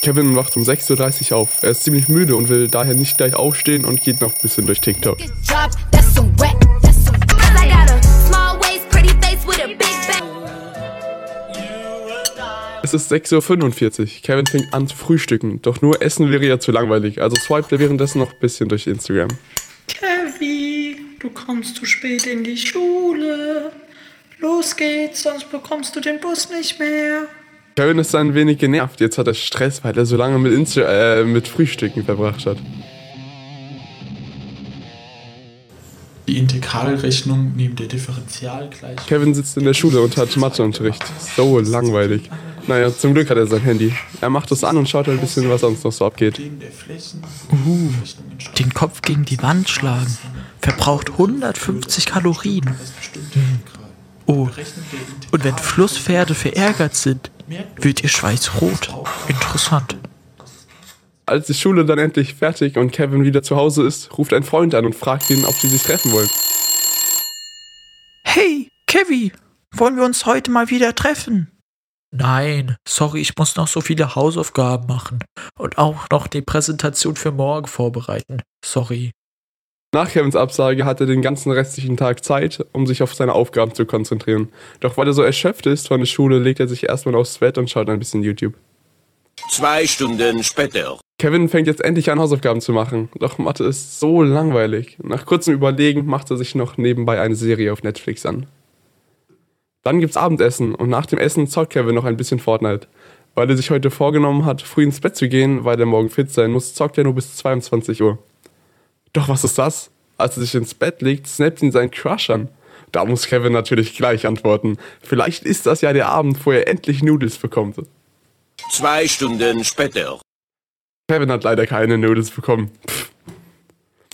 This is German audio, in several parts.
Kevin wacht um 6.30 Uhr auf. Er ist ziemlich müde und will daher nicht gleich aufstehen und geht noch ein bisschen durch TikTok. Es ist 6.45 Uhr. Kevin fängt an zu frühstücken. Doch nur Essen wäre ja zu langweilig. Also swipet er währenddessen noch ein bisschen durch Instagram. Kevin, du kommst zu spät in die Schule. Los geht's, sonst bekommst du den Bus nicht mehr. Kevin ist ein wenig genervt. Jetzt hat er Stress, weil er so lange mit, Insta äh, mit Frühstücken verbracht hat. Die Integralrechnung neben der Differentialgleichung. Kevin sitzt in der Schule und hat Matheunterricht. So langweilig. Naja, zum Glück hat er sein Handy. Er macht es an und schaut ein bisschen, was sonst noch so abgeht. Uh, den Kopf gegen die Wand schlagen. Verbraucht 150 Kalorien. Oh, und wenn Flusspferde verärgert sind, wird ihr Schweiß rot. Interessant. Als die Schule dann endlich fertig und Kevin wieder zu Hause ist, ruft ein Freund an und fragt ihn, ob sie sich treffen wollen. Hey, Kevin, wollen wir uns heute mal wieder treffen? Nein, sorry, ich muss noch so viele Hausaufgaben machen und auch noch die Präsentation für morgen vorbereiten. Sorry. Nach Kevins Absage hat er den ganzen restlichen Tag Zeit, um sich auf seine Aufgaben zu konzentrieren. Doch weil er so erschöpft ist von der Schule, legt er sich erstmal aufs Bett und schaut ein bisschen YouTube. Zwei Stunden später. Kevin fängt jetzt endlich an, Hausaufgaben zu machen. Doch Mathe ist so langweilig. Nach kurzem Überlegen macht er sich noch nebenbei eine Serie auf Netflix an. Dann gibt's Abendessen und nach dem Essen zockt Kevin noch ein bisschen Fortnite. Weil er sich heute vorgenommen hat, früh ins Bett zu gehen, weil er morgen fit sein muss, zockt er nur bis 22 Uhr. Doch was ist das? Als er sich ins Bett legt, snappt ihn sein Crush an. Da muss Kevin natürlich gleich antworten. Vielleicht ist das ja der Abend, wo er endlich Nudels bekommt. Zwei Stunden später. Kevin hat leider keine Nudels bekommen. Pff.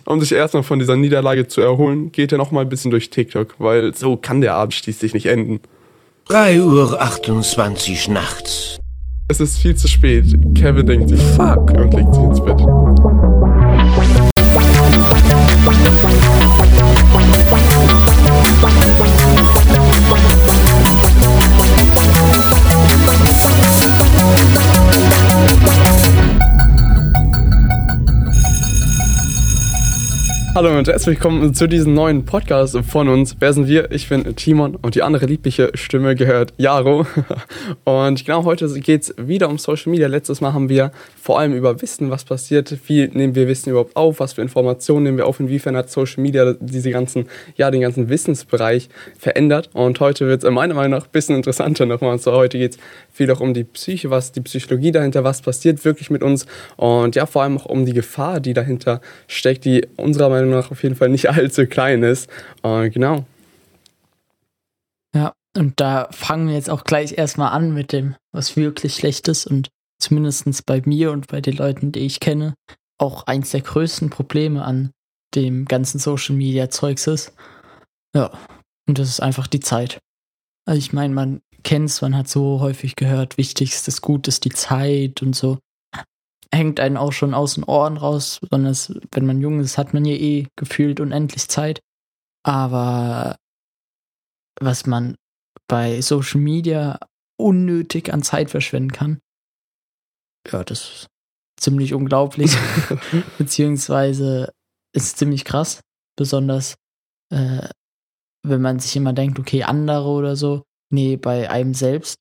Um sich erstmal von dieser Niederlage zu erholen, geht er nochmal ein bisschen durch TikTok, weil so kann der Abend schließlich nicht enden. 3 Uhr 28 nachts. Es ist viel zu spät. Kevin denkt sich, fuck, und legt sich ins Bett. Hallo und herzlich willkommen zu diesem neuen Podcast von uns. Wer sind wir? Ich bin Timon und die andere liebliche Stimme gehört Jaro. Und genau heute geht es wieder um Social Media. Letztes Mal haben wir vor allem über Wissen, was passiert, wie nehmen wir Wissen überhaupt auf, was für Informationen nehmen wir auf, inwiefern hat Social Media diese ganzen, ja, den ganzen Wissensbereich verändert. Und heute wird es meiner Meinung nach ein bisschen interessanter nochmal. Und zwar heute geht es viel auch um die Psyche, was die Psychologie dahinter, was passiert wirklich mit uns und ja, vor allem auch um die Gefahr, die dahinter steckt, die unserer Meinung nach auf jeden Fall nicht allzu klein ist. Und genau. Ja, und da fangen wir jetzt auch gleich erstmal an mit dem, was wirklich schlecht ist und zumindest bei mir und bei den Leuten, die ich kenne, auch eins der größten Probleme an dem ganzen Social Media Zeugs ist. Ja, und das ist einfach die Zeit. Also ich meine, man kennt es, man hat so häufig gehört, wichtigstes Gut ist die Zeit und so. Hängt einen auch schon aus den Ohren raus, besonders wenn man jung ist, hat man ja eh gefühlt unendlich Zeit. Aber was man bei Social Media unnötig an Zeit verschwenden kann, ja, das ist ziemlich unglaublich. Beziehungsweise ist ziemlich krass. Besonders äh, wenn man sich immer denkt, okay, andere oder so. Nee, bei einem selbst,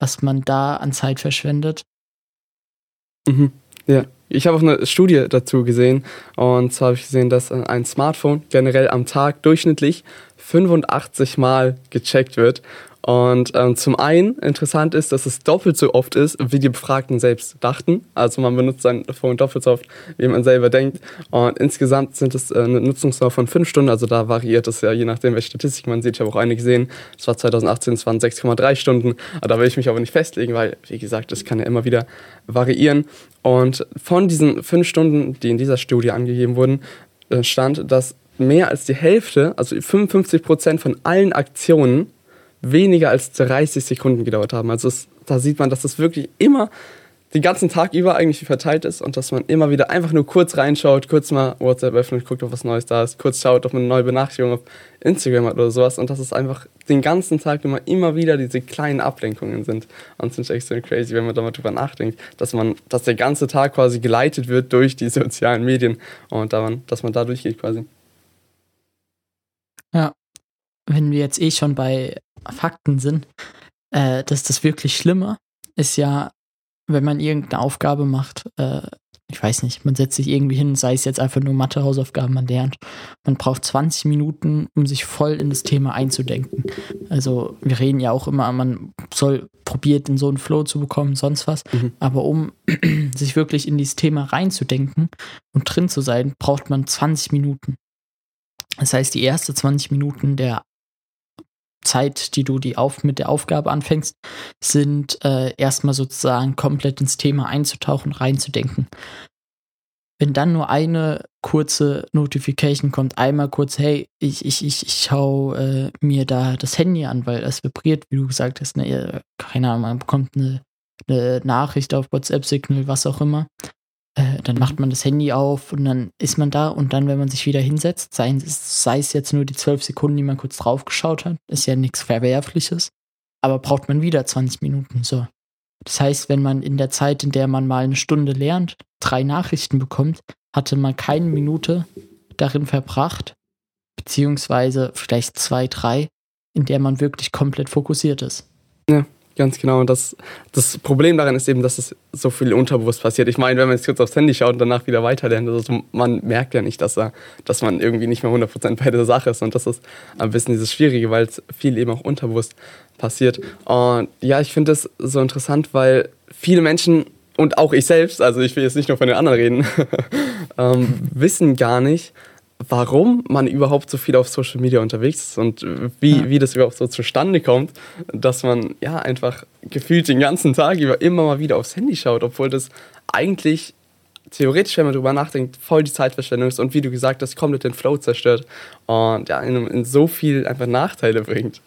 was man da an Zeit verschwendet. Mhm. Ja, ich habe auch eine Studie dazu gesehen und zwar habe ich gesehen, dass ein Smartphone generell am Tag durchschnittlich 85 Mal gecheckt wird und ähm, zum einen interessant ist, dass es doppelt so oft ist, wie die Befragten selbst dachten. Also man benutzt sein Phone doppelt so oft, wie man selber denkt. Und insgesamt sind es äh, eine Nutzungsdauer von fünf Stunden. Also da variiert es ja je nachdem, welche Statistik man sieht. Ich habe auch eine gesehen. Es war 2018, es waren 6,3 Stunden. Da will ich mich aber nicht festlegen, weil, wie gesagt, das kann ja immer wieder variieren. Und von diesen fünf Stunden, die in dieser Studie angegeben wurden, äh, stand, dass mehr als die Hälfte, also 55 Prozent von allen Aktionen, weniger als 30 Sekunden gedauert haben. Also es, da sieht man, dass es wirklich immer den ganzen Tag über eigentlich verteilt ist und dass man immer wieder einfach nur kurz reinschaut, kurz mal WhatsApp öffnet, guckt, ob was Neues da ist, kurz schaut, ob man eine neue Benachrichtigung auf Instagram hat oder sowas und dass es einfach den ganzen Tag immer, immer wieder diese kleinen Ablenkungen sind. Und es ist echt so crazy, wenn man da mal drüber nachdenkt, dass man, dass der ganze Tag quasi geleitet wird durch die sozialen Medien und daran, dass man da durchgeht quasi. Ja, wenn wir jetzt eh schon bei Fakten sind, äh, dass das wirklich Schlimme ist ja, wenn man irgendeine Aufgabe macht, äh, ich weiß nicht, man setzt sich irgendwie hin, sei es jetzt einfach nur Mathe-Hausaufgaben, man lernt. Man braucht 20 Minuten, um sich voll in das Thema einzudenken. Also wir reden ja auch immer, man soll probiert, in so einen Flow zu bekommen, sonst was. Mhm. Aber um sich wirklich in dieses Thema reinzudenken und drin zu sein, braucht man 20 Minuten. Das heißt, die erste 20 Minuten der Zeit, die du die auf, mit der Aufgabe anfängst, sind äh, erstmal sozusagen komplett ins Thema einzutauchen, reinzudenken. Wenn dann nur eine kurze Notification kommt, einmal kurz, hey, ich, ich, ich, ich schau äh, mir da das Handy an, weil es vibriert, wie du gesagt hast, ne, keine Ahnung, man bekommt eine, eine Nachricht auf WhatsApp-Signal, was auch immer. Äh, dann macht man das Handy auf und dann ist man da und dann, wenn man sich wieder hinsetzt, sei, sei es jetzt nur die zwölf Sekunden, die man kurz drauf geschaut hat, ist ja nichts Verwerfliches, aber braucht man wieder 20 Minuten. So. Das heißt, wenn man in der Zeit, in der man mal eine Stunde lernt, drei Nachrichten bekommt, hatte man keine Minute darin verbracht, beziehungsweise vielleicht zwei, drei, in der man wirklich komplett fokussiert ist. Ja. Ganz genau. Und das, das Problem daran ist eben, dass es so viel unterbewusst passiert. Ich meine, wenn man jetzt kurz aufs Handy schaut und danach wieder weiterlernt, also man merkt ja nicht, dass, er, dass man irgendwie nicht mehr 100% bei der Sache ist. Und das ist ein bisschen dieses Schwierige, weil es viel eben auch unterbewusst passiert. Und ja, ich finde das so interessant, weil viele Menschen und auch ich selbst, also ich will jetzt nicht nur von den anderen reden, ähm, wissen gar nicht, warum man überhaupt so viel auf Social Media unterwegs ist und wie, ja. wie das überhaupt so zustande kommt, dass man ja einfach gefühlt den ganzen Tag über immer mal wieder aufs Handy schaut, obwohl das eigentlich theoretisch, wenn man drüber nachdenkt, voll die Zeitverschwendung ist und wie du gesagt hast, komplett den Flow zerstört und ja, in, in so viel einfach Nachteile bringt.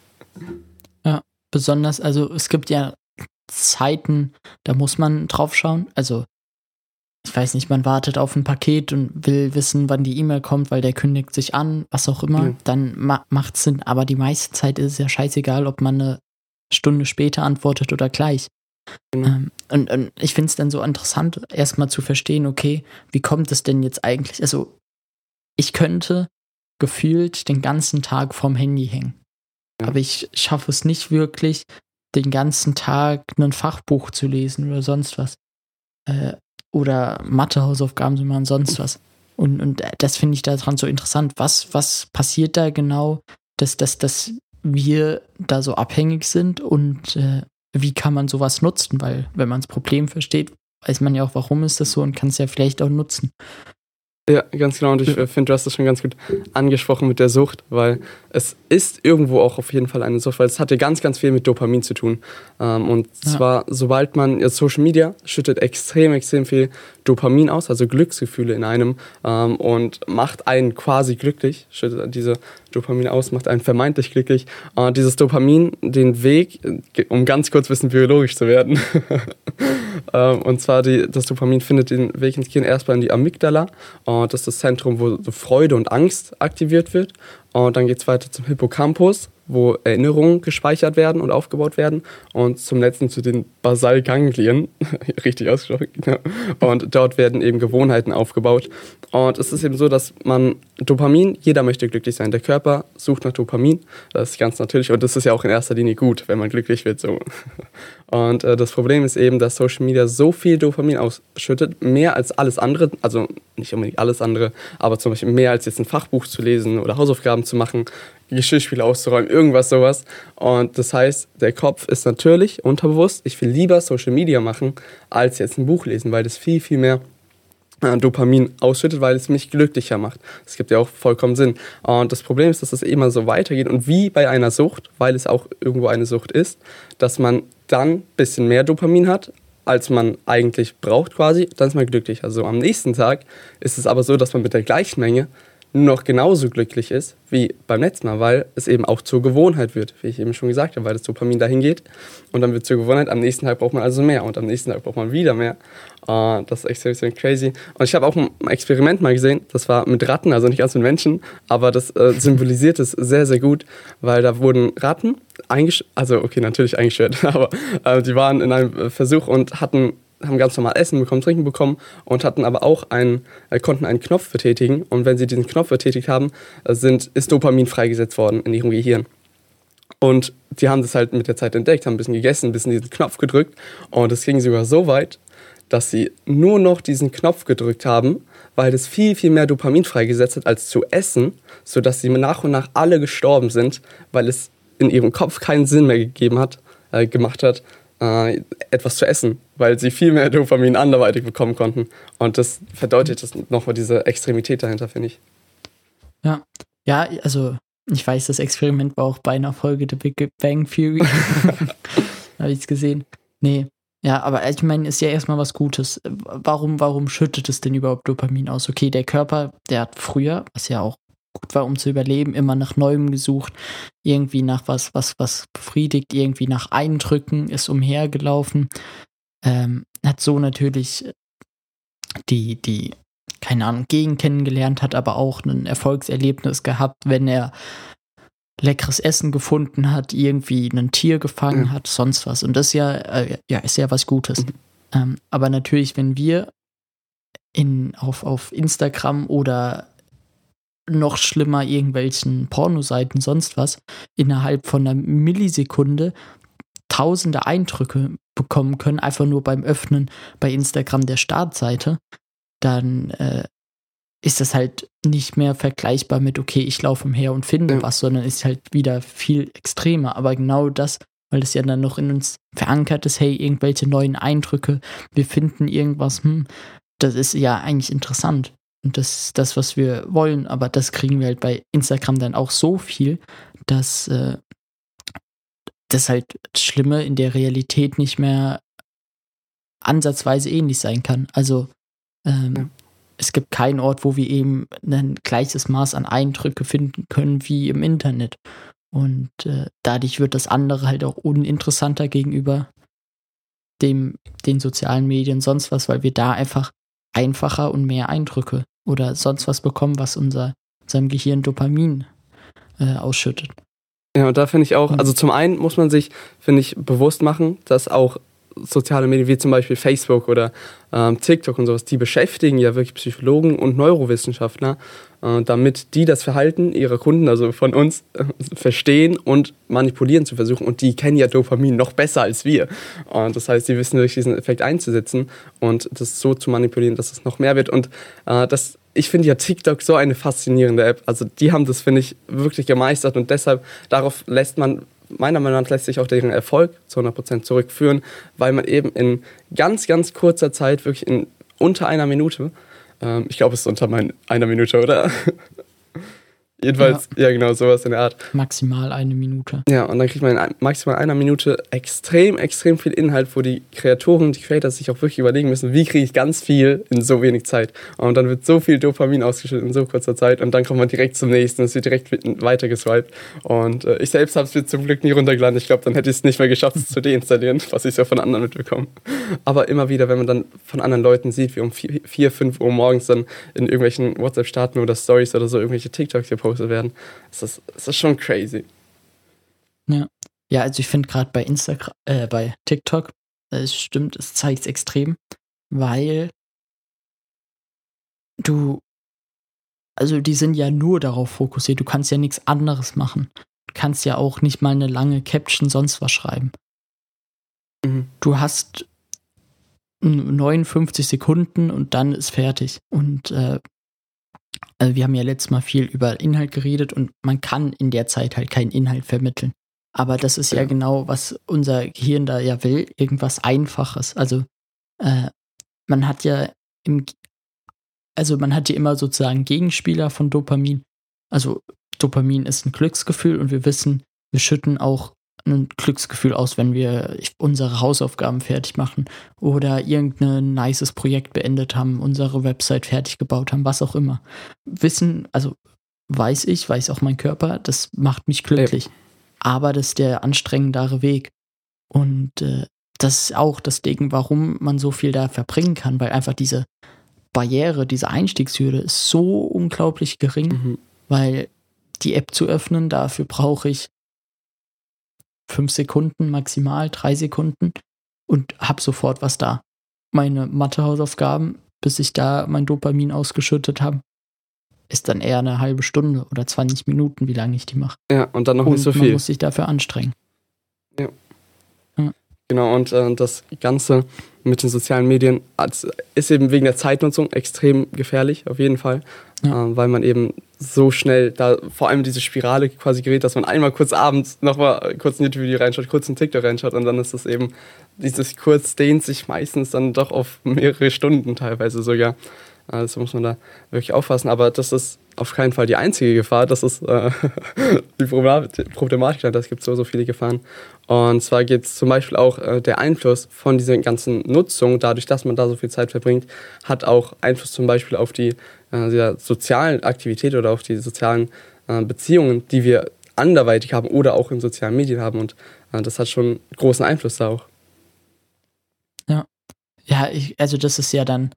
Ja, besonders, also es gibt ja Zeiten, da muss man drauf schauen. Also ich weiß nicht, man wartet auf ein Paket und will wissen, wann die E-Mail kommt, weil der kündigt sich an, was auch immer, ja. dann ma macht Sinn. Aber die meiste Zeit ist es ja scheißegal, ob man eine Stunde später antwortet oder gleich. Mhm. Ähm, und, und, ich finde es dann so interessant, erstmal zu verstehen, okay, wie kommt es denn jetzt eigentlich? Also, ich könnte gefühlt den ganzen Tag vorm Handy hängen. Ja. Aber ich schaffe es nicht wirklich, den ganzen Tag ein Fachbuch zu lesen oder sonst was. Äh, oder Mathe-Hausaufgaben zu machen, sonst was. Und, und das finde ich daran so interessant. Was, was passiert da genau, dass, dass, dass wir da so abhängig sind und äh, wie kann man sowas nutzen? Weil, wenn man das Problem versteht, weiß man ja auch, warum ist das so und kann es ja vielleicht auch nutzen. Ja, ganz genau. Und ich finde, du hast das schon ganz gut angesprochen mit der Sucht, weil es ist irgendwo auch auf jeden Fall eine Sucht, weil es hat ja ganz, ganz viel mit Dopamin zu tun. Ähm, und ja. zwar, sobald man, jetzt Social Media schüttet extrem, extrem viel Dopamin aus, also Glücksgefühle in einem ähm, und macht einen quasi glücklich, schüttet diese Dopamin aus, macht einen vermeintlich glücklich. Und dieses Dopamin, den Weg, um ganz kurz ein bisschen biologisch zu werden, ähm, und zwar die, das Dopamin findet den Weg ins Gehirn erstmal in die Amygdala. Und das ist das Zentrum, wo Freude und Angst aktiviert wird. Und dann geht es weiter zum Hippocampus, wo Erinnerungen gespeichert werden und aufgebaut werden. Und zum letzten zu den Basalganglien, richtig ausgesprochen, genau. Und dort werden eben Gewohnheiten aufgebaut. Und es ist eben so, dass man Dopamin, jeder möchte glücklich sein. Der Körper sucht nach Dopamin, das ist ganz natürlich. Und das ist ja auch in erster Linie gut, wenn man glücklich wird. So. Und äh, das Problem ist eben, dass Social Media so viel Dopamin ausschüttet, mehr als alles andere, also nicht unbedingt alles andere, aber zum Beispiel mehr als jetzt ein Fachbuch zu lesen oder Hausaufgaben zu machen, Geschirrspiele auszuräumen, irgendwas sowas. Und das heißt, der Kopf ist natürlich unterbewusst, ich will lieber Social Media machen, als jetzt ein Buch lesen, weil das viel, viel mehr äh, Dopamin ausschüttet, weil es mich glücklicher macht. Das gibt ja auch vollkommen Sinn. Und das Problem ist, dass es immer so weitergeht und wie bei einer Sucht, weil es auch irgendwo eine Sucht ist, dass man dann ein bisschen mehr Dopamin hat, als man eigentlich braucht quasi, dann ist man glücklich. Also am nächsten Tag ist es aber so, dass man mit der gleichen Menge noch genauso glücklich ist wie beim letzten Mal, weil es eben auch zur Gewohnheit wird, wie ich eben schon gesagt habe, weil das Dopamin dahin geht und dann wird zur Gewohnheit. Am nächsten Tag braucht man also mehr und am nächsten Tag braucht man wieder mehr. Uh, das ist extrem, extrem crazy. Und ich habe auch ein Experiment mal gesehen, das war mit Ratten, also nicht ganz mit Menschen, aber das äh, symbolisiert es sehr, sehr gut, weil da wurden Ratten eingeschwört, also okay, natürlich eingeschwört, aber äh, die waren in einem Versuch und hatten haben ganz normal Essen bekommen, Trinken bekommen und hatten aber auch einen, äh, konnten einen Knopf betätigen. Und wenn sie diesen Knopf betätigt haben, äh, sind, ist Dopamin freigesetzt worden in ihrem Gehirn. Und die haben das halt mit der Zeit entdeckt, haben ein bisschen gegessen, ein bisschen diesen Knopf gedrückt. Und es ging sogar so weit, dass sie nur noch diesen Knopf gedrückt haben, weil das viel, viel mehr Dopamin freigesetzt hat als zu essen, sodass sie nach und nach alle gestorben sind, weil es in ihrem Kopf keinen Sinn mehr gegeben hat, äh, gemacht hat, äh, etwas zu essen, weil sie viel mehr Dopamin anderweitig bekommen konnten. Und das verdeutlicht das nochmal diese Extremität dahinter, finde ich. Ja, ja, also ich weiß, das Experiment war auch bei einer Folge der Big Bang Theory. Habe ich es gesehen. Nee. Ja, aber ich meine, ist ja erstmal was Gutes. Warum, warum schüttet es denn überhaupt Dopamin aus? Okay, der Körper, der hat früher, was ja auch gut war, um zu überleben, immer nach Neuem gesucht, irgendwie nach was, was, was befriedigt, irgendwie nach Eindrücken, ist umhergelaufen, ähm, hat so natürlich die, die, keine Ahnung, Gegend kennengelernt, hat aber auch ein Erfolgserlebnis gehabt, wenn er leckeres Essen gefunden hat, irgendwie ein Tier gefangen mhm. hat, sonst was. Und das ist ja, äh, ja, ist ja was Gutes. Mhm. Ähm, aber natürlich, wenn wir in, auf, auf Instagram oder noch schlimmer irgendwelchen Pornoseiten, sonst was, innerhalb von einer Millisekunde tausende Eindrücke bekommen können, einfach nur beim Öffnen bei Instagram der Startseite, dann äh, ist das halt nicht mehr vergleichbar mit, okay, ich laufe umher und finde ja. was, sondern ist halt wieder viel extremer. Aber genau das, weil das ja dann noch in uns verankert ist, hey, irgendwelche neuen Eindrücke, wir finden irgendwas, hm, das ist ja eigentlich interessant. Und das ist das, was wir wollen, aber das kriegen wir halt bei Instagram dann auch so viel, dass äh, das halt das Schlimme in der Realität nicht mehr ansatzweise ähnlich sein kann. Also ähm, ja. es gibt keinen Ort, wo wir eben ein gleiches Maß an Eindrücke finden können wie im Internet. Und äh, dadurch wird das andere halt auch uninteressanter gegenüber dem, den sozialen Medien, sonst was, weil wir da einfach einfacher und mehr Eindrücke oder sonst was bekommen, was unser, unserem Gehirn Dopamin äh, ausschüttet. Ja, und da finde ich auch, also zum einen muss man sich, finde ich, bewusst machen, dass auch soziale Medien wie zum Beispiel Facebook oder ähm, TikTok und sowas, die beschäftigen ja wirklich Psychologen und Neurowissenschaftler, äh, damit die das Verhalten ihrer Kunden, also von uns, äh, verstehen und manipulieren zu versuchen. Und die kennen ja Dopamin noch besser als wir. Und das heißt, sie wissen durch diesen Effekt einzusetzen und das so zu manipulieren, dass es noch mehr wird. Und äh, das ich finde ja TikTok so eine faszinierende App. Also die haben das, finde ich, wirklich gemeistert und deshalb darauf lässt man meiner Meinung nach lässt sich auch deren Erfolg zu 100% zurückführen, weil man eben in ganz, ganz kurzer Zeit, wirklich in unter einer Minute, ähm, ich glaube, es ist unter mein, einer Minute, oder? Jedenfalls, ja. ja. genau, sowas in der Art. Maximal eine Minute. Ja, und dann kriegt man in maximal einer Minute extrem, extrem viel Inhalt, wo die Kreatoren, die Creators sich auch wirklich überlegen müssen, wie kriege ich ganz viel in so wenig Zeit. Und dann wird so viel Dopamin ausgeschüttet in so kurzer Zeit und dann kommt man direkt zum nächsten, es wird direkt weiter geswiped. Und äh, ich selbst habe es mir zum Glück nie runtergeladen. Ich glaube, dann hätte ich es nicht mehr geschafft, es zu deinstallieren, was ich ja von anderen mitbekomme. Aber immer wieder, wenn man dann von anderen Leuten sieht, wie um 4, 5 Uhr morgens dann in irgendwelchen WhatsApp-Starten oder Stories oder so irgendwelche TikToks hier gepostet werden. Es ist, es ist schon crazy. Ja. Ja, also ich finde gerade bei Instagram, äh, bei TikTok, es stimmt, es zeigt es extrem, weil du, also die sind ja nur darauf fokussiert, du kannst ja nichts anderes machen. Du kannst ja auch nicht mal eine lange Caption sonst was schreiben. Mhm. Du hast 59 Sekunden und dann ist fertig. Und äh, also wir haben ja letztes Mal viel über Inhalt geredet und man kann in der Zeit halt keinen Inhalt vermitteln. Aber das ist ja, ja genau, was unser Gehirn da ja will, irgendwas Einfaches. Also äh, man hat ja im, also man hat ja immer sozusagen Gegenspieler von Dopamin. Also Dopamin ist ein Glücksgefühl und wir wissen, wir schütten auch ein Glücksgefühl aus, wenn wir unsere Hausaufgaben fertig machen oder irgendein nices Projekt beendet haben, unsere Website fertig gebaut haben, was auch immer. Wissen, also weiß ich, weiß auch mein Körper, das macht mich glücklich. Ja. Aber das ist der anstrengendere Weg. Und äh, das ist auch das Ding, warum man so viel da verbringen kann, weil einfach diese Barriere, diese Einstiegshürde ist so unglaublich gering, mhm. weil die App zu öffnen, dafür brauche ich fünf Sekunden maximal, drei Sekunden und habe sofort was da. Meine Mathehausaufgaben, bis ich da mein Dopamin ausgeschüttet habe, ist dann eher eine halbe Stunde oder 20 Minuten, wie lange ich die mache. Ja, und dann noch und nicht so viel. Man muss sich dafür anstrengen. Ja. ja. Genau, und äh, das Ganze mit den sozialen Medien ist eben wegen der Zeitnutzung extrem gefährlich, auf jeden Fall, ja. äh, weil man eben so schnell da vor allem diese Spirale quasi gerät, dass man einmal kurz abends nochmal kurz ein YouTube-Video reinschaut, kurz ein TikTok reinschaut und dann ist das eben, dieses kurz dehnt sich meistens dann doch auf mehrere Stunden teilweise sogar. Also muss man da wirklich aufpassen. Aber das ist auf keinen Fall die einzige Gefahr. Das ist äh, die Problematik. Es gibt so, so viele Gefahren. Und zwar geht es zum Beispiel auch äh, der Einfluss von dieser ganzen Nutzung, dadurch, dass man da so viel Zeit verbringt, hat auch Einfluss zum Beispiel auf die äh, sozialen Aktivität oder auf die sozialen äh, Beziehungen, die wir anderweitig haben oder auch in sozialen Medien haben. Und äh, das hat schon großen Einfluss da auch. Ja. Ja, ich, also das ist ja dann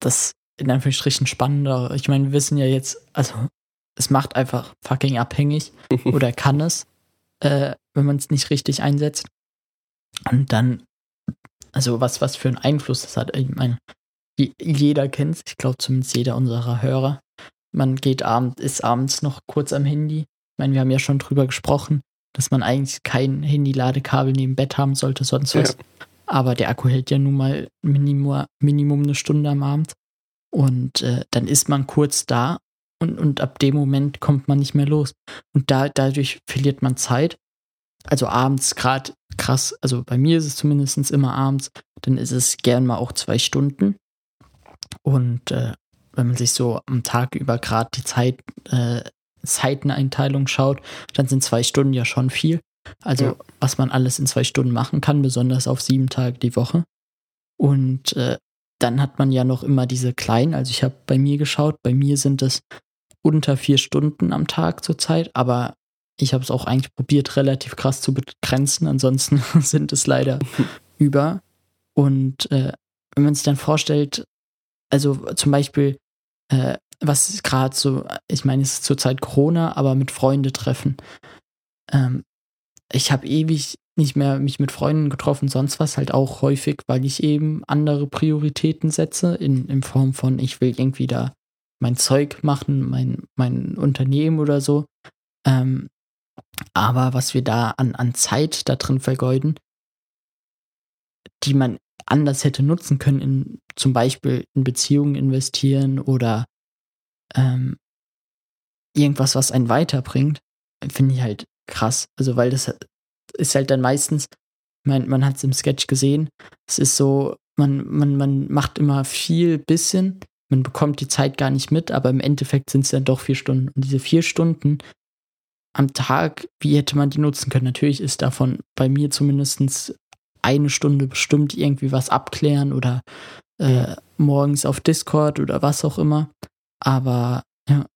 das in Anführungsstrichen spannender. Ich meine, wir wissen ja jetzt, also es macht einfach fucking abhängig oder kann es, äh, wenn man es nicht richtig einsetzt. Und dann, also was, was für einen Einfluss das hat. Ich meine, jeder kennt es, ich glaube zumindest jeder unserer Hörer. Man geht abends, ist abends noch kurz am Handy. Ich meine, wir haben ja schon drüber gesprochen, dass man eigentlich kein Handy-Ladekabel neben Bett haben sollte, sonst was. Ja. Aber der Akku hält ja nun mal Minimum, Minimum eine Stunde am Abend. Und äh, dann ist man kurz da und, und ab dem Moment kommt man nicht mehr los. Und da, dadurch verliert man Zeit. Also abends gerade krass, also bei mir ist es zumindest immer abends, dann ist es gern mal auch zwei Stunden. Und äh, wenn man sich so am Tag über gerade die Zeit, äh, Zeiteneinteilung schaut, dann sind zwei Stunden ja schon viel. Also ja. was man alles in zwei Stunden machen kann, besonders auf sieben Tage die Woche. Und äh, dann hat man ja noch immer diese kleinen, also ich habe bei mir geschaut, bei mir sind es unter vier Stunden am Tag zurzeit, aber ich habe es auch eigentlich probiert, relativ krass zu begrenzen, ansonsten sind es leider über. Und äh, wenn man sich dann vorstellt, also zum Beispiel, äh, was gerade so, ich meine, es ist zurzeit Corona, aber mit Freunde treffen. Ähm, ich habe ewig nicht mehr mich mit Freunden getroffen, sonst was halt auch häufig, weil ich eben andere Prioritäten setze, in, in Form von, ich will irgendwie da mein Zeug machen, mein, mein Unternehmen oder so. Ähm, aber was wir da an, an Zeit da drin vergeuden, die man anders hätte nutzen können, in zum Beispiel in Beziehungen investieren oder ähm, irgendwas, was einen weiterbringt, finde ich halt krass. Also, weil das ist halt dann meistens, man, man hat es im Sketch gesehen, es ist so, man, man, man macht immer viel bisschen, man bekommt die Zeit gar nicht mit, aber im Endeffekt sind es dann doch vier Stunden. Und diese vier Stunden am Tag, wie hätte man die nutzen können? Natürlich ist davon bei mir zumindest eine Stunde bestimmt irgendwie was abklären oder äh, morgens auf Discord oder was auch immer. Aber ja.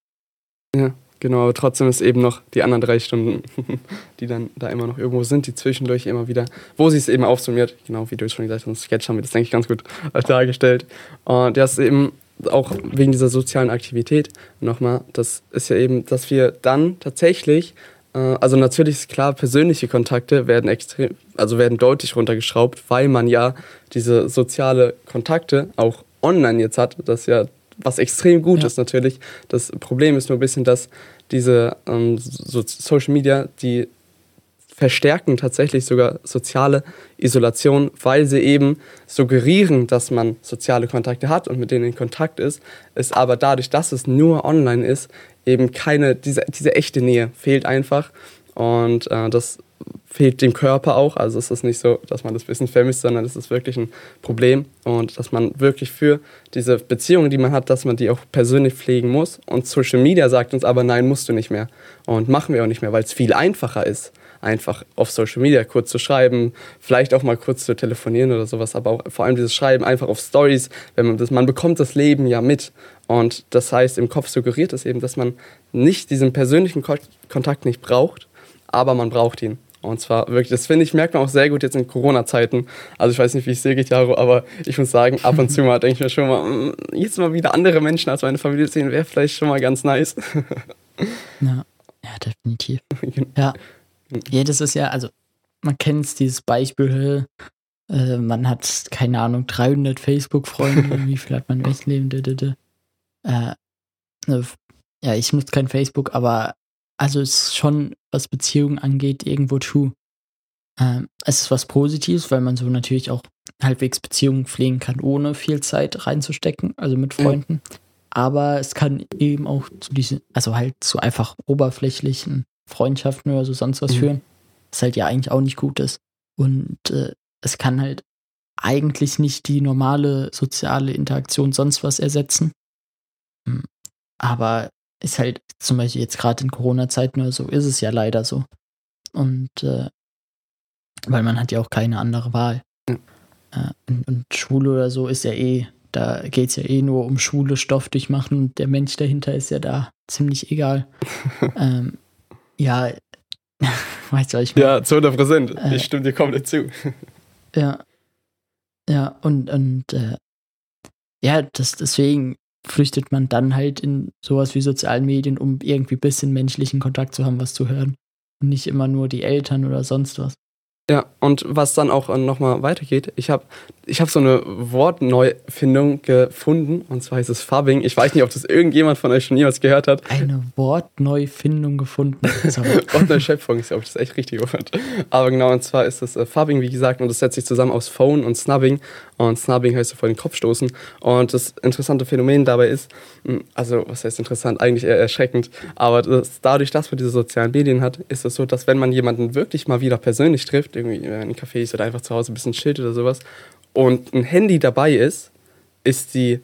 Ja. Genau, aber trotzdem ist eben noch die anderen drei Stunden, die dann da immer noch irgendwo sind, die zwischendurch immer wieder, wo sie es eben aufsummiert. Genau, wie du schon gesagt hast, im Sketch haben wir das, denke ich, ganz gut dargestellt. Und das ist eben auch wegen dieser sozialen Aktivität nochmal, das ist ja eben, dass wir dann tatsächlich, äh, also natürlich ist klar, persönliche Kontakte werden extrem, also werden deutlich runtergeschraubt, weil man ja diese soziale Kontakte auch online jetzt hat, das ja was extrem gut ja. ist natürlich. Das Problem ist nur ein bisschen, dass diese ähm, so Social Media, die verstärken tatsächlich sogar soziale Isolation, weil sie eben suggerieren, dass man soziale Kontakte hat und mit denen in Kontakt ist, ist aber dadurch, dass es nur online ist, eben keine, diese, diese echte Nähe fehlt einfach und äh, das fehlt dem Körper auch. Also es ist nicht so, dass man das Wissen vermisst, sondern es ist wirklich ein Problem und dass man wirklich für diese Beziehungen, die man hat, dass man die auch persönlich pflegen muss. Und Social Media sagt uns aber, nein, musst du nicht mehr und machen wir auch nicht mehr, weil es viel einfacher ist. einfach auf Social Media kurz zu schreiben, vielleicht auch mal kurz zu telefonieren oder sowas, aber auch vor allem dieses Schreiben einfach auf Stories, wenn man das, man bekommt das Leben ja mit. Und das heißt, im Kopf suggeriert es eben, dass man nicht diesen persönlichen Ko Kontakt nicht braucht, aber man braucht ihn. Und zwar wirklich, das finde ich, merkt man auch sehr gut jetzt in Corona-Zeiten. Also ich weiß nicht, wie es dir geht, Jaro, aber ich muss sagen, ab und zu mal denke ich mir schon mal, mm, jetzt mal wieder andere Menschen als meine Familie sehen, wäre vielleicht schon mal ganz nice. Ja, ja definitiv. Ja. das ist ja, also man kennt es, dieses Beispiel, äh, man hat, keine Ahnung, 300 Facebook-Freunde, wie viel hat man im echten Leben? Äh, ne, ja, ich nutze kein Facebook, aber also es ist schon, was Beziehungen angeht, irgendwo true. Ähm, es ist was Positives, weil man so natürlich auch halbwegs Beziehungen pflegen kann, ohne viel Zeit reinzustecken, also mit Freunden. Mhm. Aber es kann eben auch zu diesen, also halt zu einfach oberflächlichen Freundschaften oder so sonst was mhm. führen, was halt ja eigentlich auch nicht gut ist. Und äh, es kann halt eigentlich nicht die normale soziale Interaktion sonst was ersetzen. Hm. Aber ist halt zum Beispiel jetzt gerade in Corona-Zeiten oder so, ist es ja leider so. Und äh, weil man hat ja auch keine andere Wahl. Mhm. Äh, und, und, Schule oder so ist ja eh, da geht es ja eh nur um Schule, Stoff durchmachen und der Mensch dahinter ist ja da ziemlich egal. ähm, ja, weißt du, was ich meine? Ja, zu 100 Prozent. Äh, ich stimme dir komplett zu. ja. Ja, und, und äh, ja, das, deswegen flüchtet man dann halt in sowas wie sozialen Medien, um irgendwie ein bisschen menschlichen Kontakt zu haben, was zu hören. Und nicht immer nur die Eltern oder sonst was. Ja, und was dann auch äh, nochmal weitergeht, ich habe ich hab so eine Wortneufindung gefunden, und zwar heißt es Fubbing. Ich weiß nicht, ob das irgendjemand von euch schon jemals gehört hat. Eine Wortneufindung gefunden. Wortneuschöpfung ist, glaube ich, das echt richtig Wort. Aber genau, und zwar ist das äh, Fubbing, wie gesagt, und das setzt sich zusammen aus Phone und Snubbing. Und Snubbing heißt so vor den Kopf stoßen. Und das interessante Phänomen dabei ist, hm, also was heißt interessant, eigentlich eher erschreckend, aber das, dadurch, dass man diese sozialen Medien hat, ist es so, dass wenn man jemanden wirklich mal wieder persönlich trifft, irgendwie in einem Café ist oder einfach zu Hause ein bisschen chillt oder sowas, und ein Handy dabei ist, ist die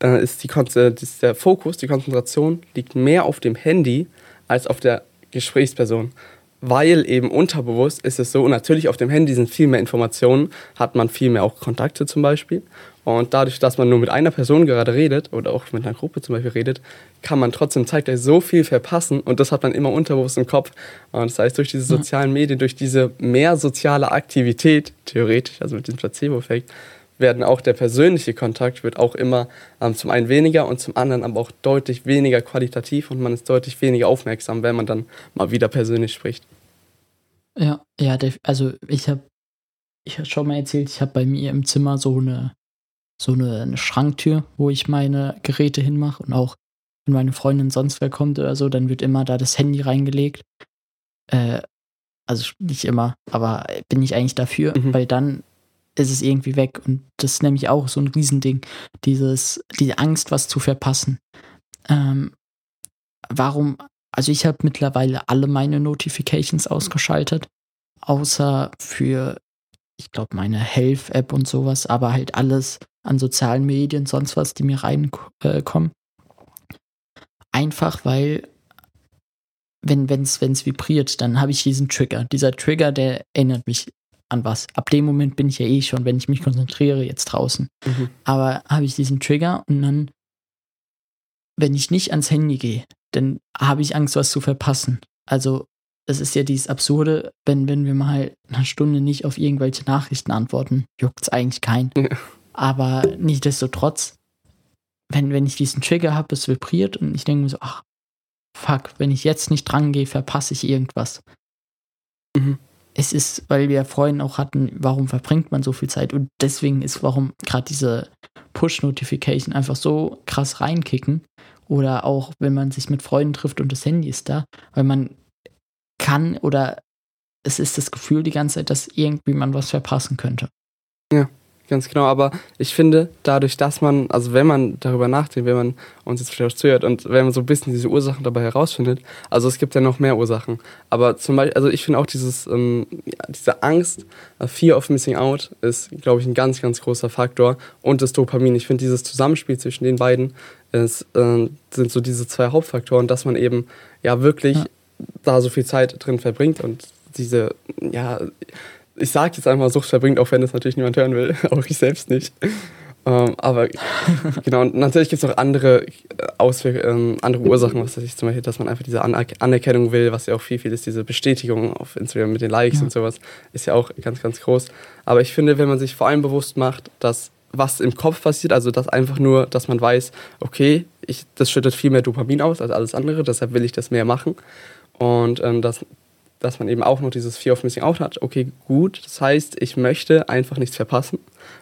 ist, die, äh, ist der Fokus, die Konzentration liegt mehr auf dem Handy als auf der Gesprächsperson weil eben unterbewusst ist es so, natürlich auf dem Handy sind viel mehr Informationen, hat man viel mehr auch Kontakte zum Beispiel. Und dadurch, dass man nur mit einer Person gerade redet oder auch mit einer Gruppe zum Beispiel redet, kann man trotzdem zeitgleich so viel verpassen und das hat man immer unterbewusst im Kopf. Und das heißt, durch diese sozialen Medien, durch diese mehr soziale Aktivität, theoretisch, also mit diesem Placebo-Effekt, werden auch der persönliche Kontakt wird auch immer ähm, zum einen weniger und zum anderen aber auch deutlich weniger qualitativ und man ist deutlich weniger aufmerksam, wenn man dann mal wieder persönlich spricht. Ja, ja, also ich habe ich habe schon mal erzählt, ich habe bei mir im Zimmer so eine so eine, eine Schranktür, wo ich meine Geräte hinmache und auch wenn meine Freundin sonst wer kommt oder so, dann wird immer da das Handy reingelegt. Äh, also nicht immer, aber bin ich eigentlich dafür, mhm. weil dann ist es irgendwie weg. Und das ist nämlich auch so ein Riesending, dieses, diese Angst, was zu verpassen. Ähm, warum, also ich habe mittlerweile alle meine Notifications ausgeschaltet, außer für, ich glaube, meine Health-App und sowas, aber halt alles an sozialen Medien, sonst was, die mir reinkommen. Äh, Einfach weil wenn es vibriert, dann habe ich diesen Trigger. Dieser Trigger, der erinnert mich an was. Ab dem Moment bin ich ja eh schon, wenn ich mich konzentriere, jetzt draußen. Mhm. Aber habe ich diesen Trigger und dann, wenn ich nicht ans Handy gehe, dann habe ich Angst, was zu verpassen. Also, es ist ja dieses Absurde, wenn, wenn wir mal eine Stunde nicht auf irgendwelche Nachrichten antworten, juckt es eigentlich keinen. Ja. Aber nichtsdestotrotz, wenn, wenn ich diesen Trigger habe, es vibriert und ich denke mir so, ach, fuck, wenn ich jetzt nicht dran gehe, verpasse ich irgendwas. Mhm es ist, weil wir vorhin auch hatten, warum verbringt man so viel Zeit und deswegen ist, warum gerade diese Push-Notification einfach so krass reinkicken oder auch, wenn man sich mit Freunden trifft und das Handy ist da, weil man kann oder es ist das Gefühl die ganze Zeit, dass irgendwie man was verpassen könnte. Ja. Ganz genau, aber ich finde, dadurch, dass man, also wenn man darüber nachdenkt, wenn man uns jetzt vielleicht zuhört und wenn man so ein bisschen diese Ursachen dabei herausfindet, also es gibt ja noch mehr Ursachen, aber zum Beispiel, also ich finde auch dieses, ähm, diese Angst, uh, Fear of Missing Out ist, glaube ich, ein ganz, ganz großer Faktor und das Dopamin. Ich finde dieses Zusammenspiel zwischen den beiden ist, äh, sind so diese zwei Hauptfaktoren, dass man eben ja wirklich ja. da so viel Zeit drin verbringt und diese, ja, ich sage jetzt einmal Sucht verbringt, auch wenn das natürlich niemand hören will, auch ich selbst nicht. Ähm, aber genau, und natürlich gibt es noch andere äh, Auswirk ähm, andere Ursachen, was weiß ich zum Beispiel, dass man einfach diese Aner Anerkennung will, was ja auch viel, viel ist, diese Bestätigung auf Instagram mit den Likes Ja. und sowas, ist ja auch ganz, ganz groß. Aber ich finde, wenn man sich vor allem bewusst macht, dass was im Kopf passiert, also dass einfach nur, dass man weiß, okay, ich, das schüttet viel mehr Dopamin aus als alles andere, deshalb will ich das mehr machen. Und ähm, dass, dass man eben auch noch dieses Fear of Missing Out hat. Okay, gut, das heißt, ich möchte einfach nichts verpassen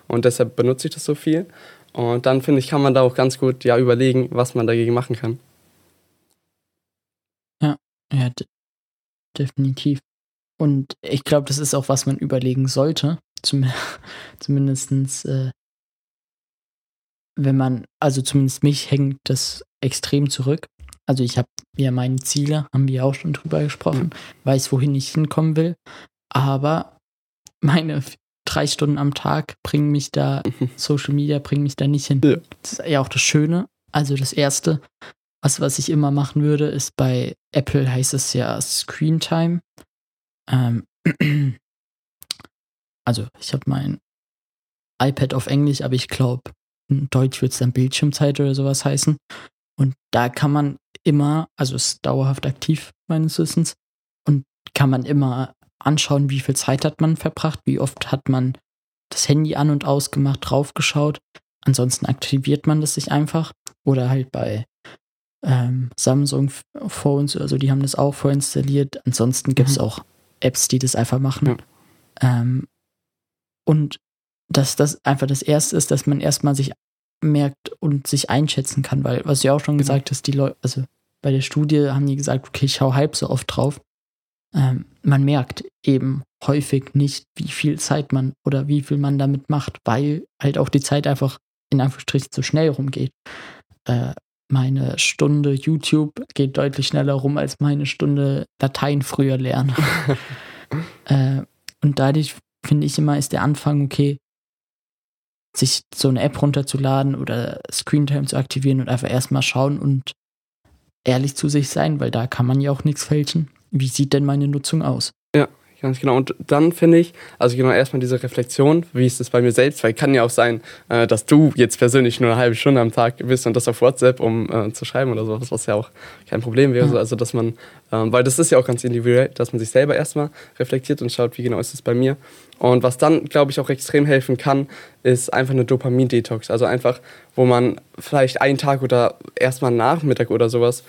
und deshalb benutze ich das so viel. Und dann finde ich, kann man da auch ganz gut ja überlegen, was man dagegen machen kann. Ja, de definitiv. Und ich glaube, das ist auch, was man überlegen sollte. Zum, zumindestens, äh, wenn man, also zumindest mich hängt das extrem zurück. Also ich habe ja meine Ziele, haben wir auch schon drüber gesprochen, weiß, wohin ich hinkommen will. Aber meine drei Stunden am Tag bringen mich da, Social Media bringen mich da nicht hin. Ja. Das ist ja auch das Schöne. Also das Erste, was, was ich immer machen würde, ist bei Apple heißt es ja Screen Time. Ähm, also ich habe mein iPad auf Englisch, aber ich glaube, in Deutsch wird es dann Bildschirmzeit oder sowas heißen. Und da kann man immer, also es ist dauerhaft aktiv meines Wissens, und kann man immer anschauen, wie viel Zeit hat man verbracht, wie oft hat man das Handy an und ausgemacht, draufgeschaut. Ansonsten aktiviert man das sich einfach. Oder halt bei ähm, Samsung Phones oder so, die haben das auch vorinstalliert. Ansonsten gibt es Mhm. auch Apps, die das einfach machen. Ja. Ähm, und dass das einfach das Erste ist, dass man erstmal sich merkt und sich einschätzen kann, weil, was du ja auch schon gesagt hast, die Leute, also bei der Studie haben die gesagt, okay, ich schau halb so oft drauf. Ähm, man merkt eben häufig nicht, wie viel Zeit man oder wie viel man damit macht, weil halt auch die Zeit einfach in Anführungsstrichen zu schnell rumgeht. Äh, meine Stunde YouTube geht deutlich schneller rum als meine Stunde Latein früher lernen. äh, und dadurch finde ich immer, ist der Anfang okay, sich so eine App runterzuladen oder Screentime zu aktivieren und einfach erstmal schauen und ehrlich zu sich sein, weil da kann man ja auch nichts fälschen. Wie sieht denn meine Nutzung aus? Ganz genau. Und dann finde ich, also genau erstmal diese Reflexion, wie ist es bei mir selbst, weil kann ja auch sein, äh, dass du jetzt persönlich nur eine halbe Stunde am Tag bist und das auf WhatsApp, um äh, zu schreiben oder sowas, was ja auch kein Problem wäre. Ja. Also, dass man, ähm, weil das ist ja auch ganz individuell, dass man sich selber erstmal reflektiert und schaut, wie genau ist es bei mir. Und was dann, glaube ich, auch extrem helfen kann, ist einfach eine Dopamin-Detox. Also einfach, wo man vielleicht einen Tag oder erstmal Nachmittag oder sowas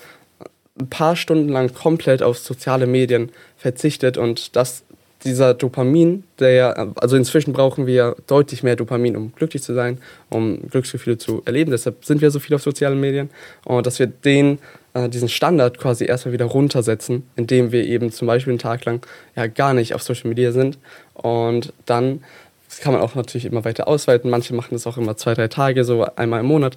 ein paar Stunden lang komplett auf soziale Medien verzichtet und dass dieser Dopamin, der ja, also inzwischen brauchen wir deutlich mehr Dopamin, um glücklich zu sein, um Glücksgefühle zu erleben. Deshalb sind wir so viel auf sozialen Medien und dass wir den, äh, diesen Standard quasi erstmal wieder runtersetzen, indem wir eben zum Beispiel einen Tag lang ja gar nicht auf Social Media sind und dann das kann man auch natürlich immer weiter ausweiten. Manche machen das auch immer zwei, drei Tage, so einmal im Monat.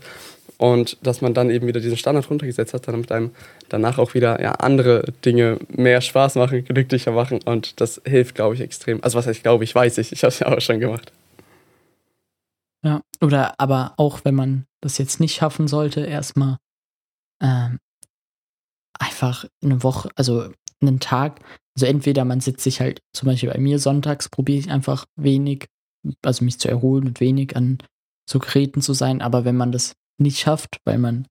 Und dass man dann eben wieder diesen Standard runtergesetzt hat, damit einem danach auch wieder ja, andere Dinge mehr Spaß machen, glücklicher machen. Und das hilft, glaube ich, extrem. Also was heißt, glaube ich, weiß ich. Ich habe es ja auch schon gemacht. Ja, oder aber auch wenn man das jetzt nicht schaffen sollte, erstmal ähm, einfach eine Woche, also einen Tag, also entweder man sitzt sich halt, zum Beispiel bei mir sonntags, probiere ich einfach wenig, also mich zu erholen und wenig an so Geräten zu sein, aber wenn man das nicht schafft, weil man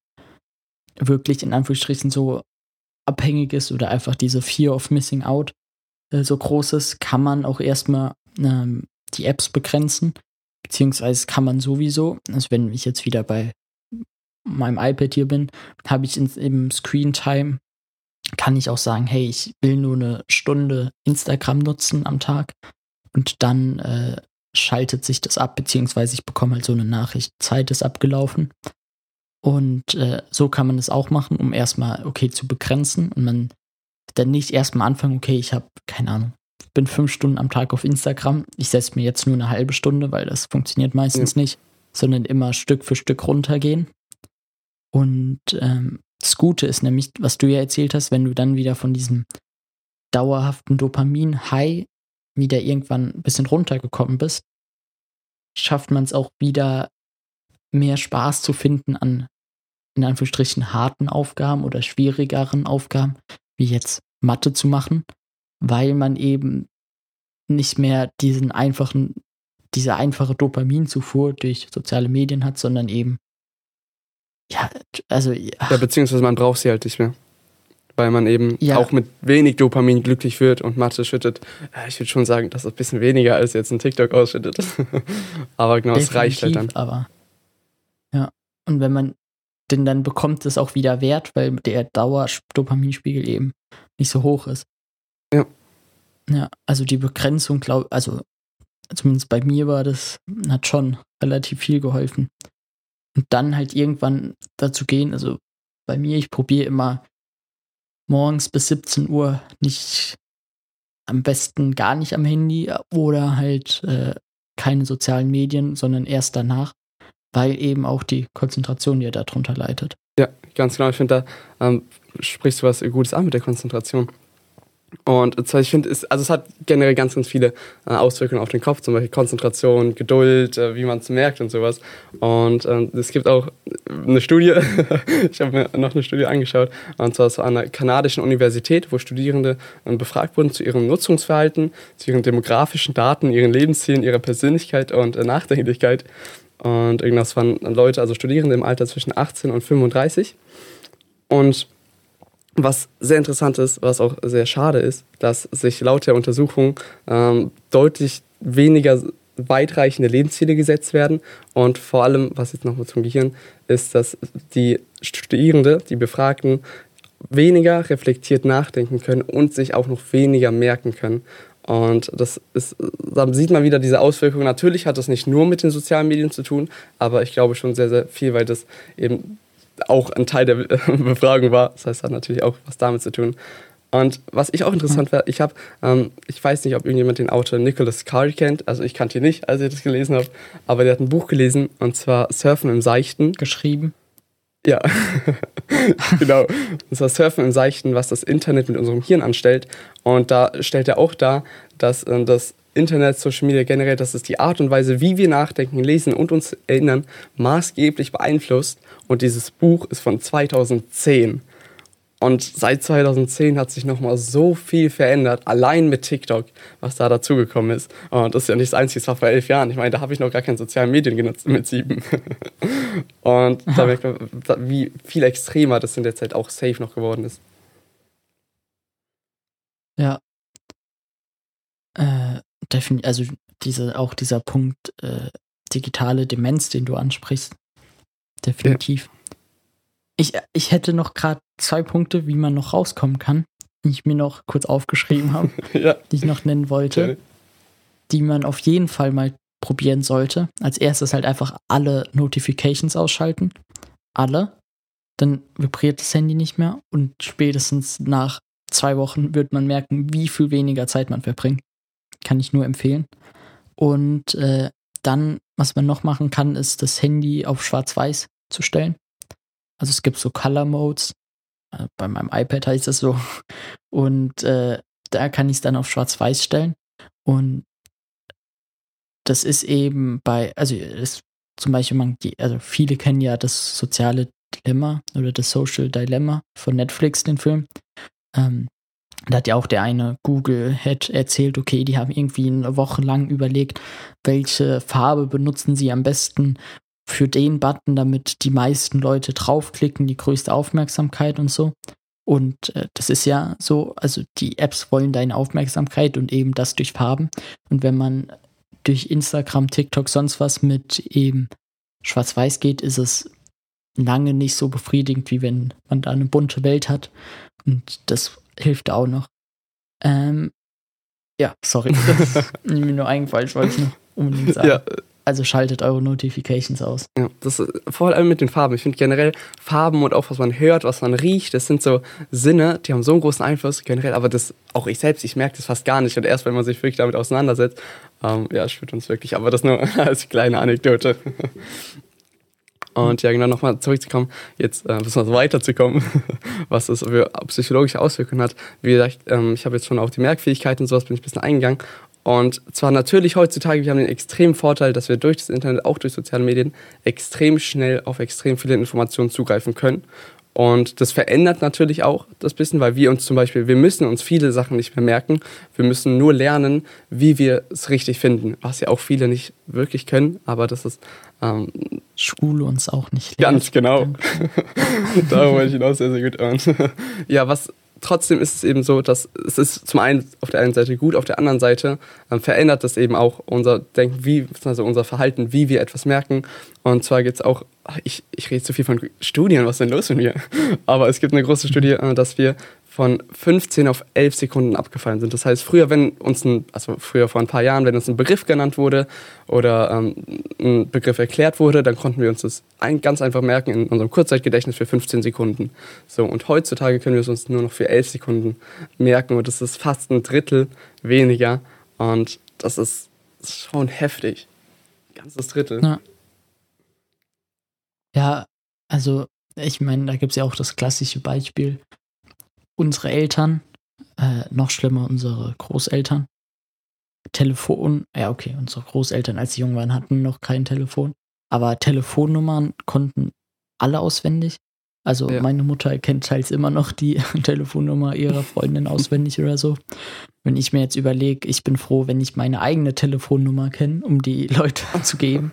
wirklich in Anführungsstrichen so abhängig ist oder einfach diese Fear of Missing Out äh, so groß ist, kann man auch erstmal ähm, die Apps begrenzen beziehungsweise kann man sowieso, also wenn ich jetzt wieder bei meinem iPad hier bin, habe ich in, im Screen Time, kann ich auch sagen, hey, ich will nur eine Stunde Instagram nutzen am Tag und dann äh, schaltet sich das ab, beziehungsweise ich bekomme halt so eine Nachricht, Zeit ist abgelaufen. Und äh, so kann man das auch machen, um erstmal okay zu begrenzen und man dann nicht erstmal anfangen, okay, ich habe, keine Ahnung, bin fünf Stunden am Tag auf Instagram. Ich setze mir jetzt nur eine halbe Stunde, weil das funktioniert meistens nicht, sondern immer Stück für Stück runtergehen. Und ähm, das Gute ist nämlich, was du ja erzählt hast, wenn du dann wieder von diesem dauerhaften Dopamin-High wieder irgendwann ein bisschen runtergekommen bist, schafft man es auch wieder mehr Spaß zu finden an in Anführungsstrichen harten Aufgaben oder schwierigeren Aufgaben, wie jetzt Mathe zu machen. weil man eben nicht mehr diesen einfachen, diese einfache Dopaminzufuhr durch soziale Medien hat, sondern eben, ja, also. Ja, beziehungsweise man braucht sie halt nicht mehr. Weil man eben Ja. auch mit wenig Dopamin glücklich wird und Mathe schüttet. äh, Ich würde schon sagen, das ist ein bisschen weniger als jetzt ein TikTok ausschüttet. Aber genau, es reicht halt dann. Definitiv, Aber ja, und wenn man den dann bekommt es auch wieder wert, weil der Dauerdopaminspiegel eben nicht so hoch ist. Ja. Ja, also die Begrenzung, glaube also zumindest bei mir war das, hat schon relativ viel geholfen. Und dann halt irgendwann dazu gehen, also bei mir, ich probiere immer morgens bis 17 Uhr nicht am besten gar nicht am Handy oder halt äh, keine sozialen Medien, sondern erst danach, weil eben auch die Konzentration ja darunter leidet. Ja, ganz genau. Ich finde, da ähm, sprichst du was Gutes an mit der Konzentration. Und zwar, ich finde, es, also es hat generell ganz, ganz viele äh, Auswirkungen auf den Kopf, zum Beispiel Konzentration, Geduld, äh, wie man es merkt und sowas. Und ähm, es gibt auch eine Studie, ich habe mir noch eine Studie angeschaut, und zwar zu einer kanadischen Universität, wo Studierende ähm, befragt wurden zu ihrem Nutzungsverhalten, zu ihren demografischen Daten, ihren Lebenszielen, ihrer Persönlichkeit und äh, Nachdenklichkeit. Und irgendwas waren Leute, also Studierende im Alter zwischen 18 und 35. Und was sehr interessant ist, was auch sehr schade ist, dass sich laut der Untersuchung ähm, deutlich weniger weitreichende Lebensziele gesetzt werden. Und vor allem, was jetzt nochmal zum Gehirn, ist, dass die Studierende, die Befragten, weniger reflektiert nachdenken können und sich auch noch weniger merken können. Und das ist, da sieht man wieder diese Auswirkungen. Natürlich hat das nicht nur mit den sozialen Medien zu tun, aber ich glaube schon sehr, sehr viel, weil das eben auch ein Teil der Befragung war. Das heißt, hat natürlich auch was damit zu tun. Und was ich auch interessant war, ich habe, ähm, ich weiß nicht, ob irgendjemand den Autor Nicholas Carr kennt, also ich kannte ihn nicht, als ich das gelesen habe, aber der hat ein Buch gelesen und zwar Surfen im Seichten. Geschrieben. Ja, genau. Und zwar Surfen im Seichten, was das Internet mit unserem Hirn anstellt. Und da stellt er auch dar, dass äh, das Internet, Social Media generell, dass es die Art und Weise, wie wir nachdenken, lesen und uns erinnern, maßgeblich beeinflusst. Und dieses Buch ist von 2010. Und seit 2010 hat sich nochmal so viel verändert, allein mit TikTok, was da dazugekommen ist. Und das ist ja nicht das Einzige, das war vor elf Jahren. Ich meine, da habe ich noch gar keine sozialen Medien genutzt mit sieben. Und da merkt man, wie viel extremer das in der Zeit auch safe noch geworden ist. Ja. Äh, definitiv, also diese, auch dieser Punkt äh, digitale Demenz, den du ansprichst. Definitiv. Ich, ich hätte noch gerade zwei Punkte, wie man noch rauskommen kann, die ich mir noch kurz aufgeschrieben habe, ja. die ich noch nennen wollte, Okay. die man auf jeden Fall mal probieren sollte. Als erstes halt einfach alle Notifications ausschalten. Alle. Dann vibriert das Handy nicht mehr und spätestens nach zwei Wochen wird man merken, wie viel weniger Zeit man verbringt. Kann ich nur empfehlen. Und äh, dann, was man noch machen kann, ist das Handy auf schwarz-weiß zu stellen. Also es gibt so Color Modes. Äh, bei meinem iPad heißt das so. Und äh, da kann ich es dann auf schwarz-weiß stellen. Und das ist eben bei, also das, zum Beispiel, man, also viele kennen ja das soziale Dilemma oder das Social Dilemma von Netflix, den Film. Ähm, da hat ja auch der eine Google-Head erzählt, okay, die haben irgendwie eine Woche lang überlegt, welche Farbe benutzen sie am besten für den Button, damit die meisten Leute draufklicken, die größte Aufmerksamkeit und so. Und äh, das ist ja so, also die Apps wollen deine Aufmerksamkeit und eben das durch Farben. Und wenn man durch Instagram, TikTok, sonst was mit eben Schwarz-Weiß geht, ist es lange nicht so befriedigend, wie wenn man da eine bunte Welt hat. Und das hilft auch noch. Ähm, ja, sorry. Das ist mir nur eingefallen, ich wollte es noch unbedingt sagen. Ja, Also schaltet eure Notifications aus. Ja, das vor allem mit den Farben. Ich finde generell Farben und auch was man hört, was man riecht, das sind so Sinne, die haben so einen großen Einfluss generell, aber das, auch ich selbst, ich merke das fast gar nicht und erst wenn man sich wirklich damit auseinandersetzt, ähm, ja, spürt uns wirklich, aber das nur als kleine Anekdote. Und ja, genau, nochmal zurückzukommen, jetzt äh, bisschen weiterzukommen, was das für psychologische Auswirkungen hat. Wie gesagt, ähm, ich habe jetzt schon auf die Merkfähigkeit und sowas bin ich ein bisschen eingegangen. Und zwar natürlich heutzutage, wir haben den extremen Vorteil, dass wir durch das Internet, auch durch soziale Medien, extrem schnell auf extrem viele Informationen zugreifen können. Und das verändert natürlich auch das bisschen, weil wir uns zum Beispiel, wir müssen uns viele Sachen nicht mehr merken. Wir müssen nur lernen, wie wir es richtig finden, was ja auch viele nicht wirklich können, aber das ist ähm, Schule uns auch nicht lehrt. Ganz genau. da wollte ich hinaus sehr, sehr gut. Und ja, was trotzdem ist es eben so, dass es ist zum einen auf der einen Seite gut, auf der anderen Seite ähm, verändert das eben auch unser Denken, wie, also unser Verhalten, wie wir etwas merken. Und zwar gibt es auch, ich, ich rede zu viel von Studien, was ist denn los mit mir? Aber es gibt eine große Studie, äh, dass wir von 15 auf 11 Sekunden abgefallen sind. Das heißt, früher, wenn uns ein, also früher vor ein paar Jahren, wenn uns ein Begriff genannt wurde oder ähm, ein Begriff erklärt wurde, dann konnten wir uns das ein, ganz einfach merken in unserem Kurzzeitgedächtnis für 15 Sekunden. So, und heutzutage können wir es uns nur noch für 11 Sekunden merken und das ist fast ein Drittel weniger und das ist schon heftig. Ein ganzes Drittel. Ja, ja also ich meine, da gibt es ja auch das klassische Beispiel, unsere Eltern, äh, noch schlimmer unsere Großeltern. Telefon, ja okay, unsere Großeltern, als sie jung waren, hatten noch kein Telefon. Aber Telefonnummern konnten alle auswendig. Also ja. meine Mutter kennt teils immer noch die Telefonnummer ihrer Freundin auswendig oder so. Wenn ich mir jetzt überlege, ich bin froh, wenn ich meine eigene Telefonnummer kenne, um die Leute zu geben.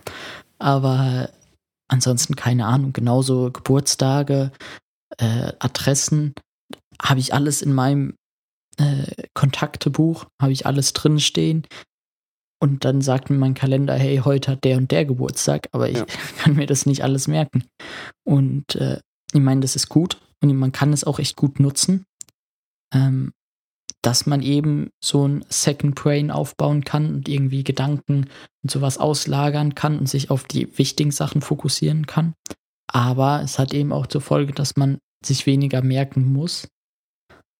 Aber ansonsten keine Ahnung. Genauso Geburtstage, äh, Adressen habe ich alles in meinem äh, Kontaktebuch, habe ich alles drinstehen. Und dann sagt mir mein Kalender, hey, heute hat der und der Geburtstag, aber ich ja. kann mir das nicht alles merken. Und äh, ich meine, das ist gut und man kann es auch echt gut nutzen, ähm, dass man eben so ein Second Brain aufbauen kann und irgendwie Gedanken und sowas auslagern kann und sich auf die wichtigen Sachen fokussieren kann. Aber es hat eben auch zur Folge, dass man sich weniger merken muss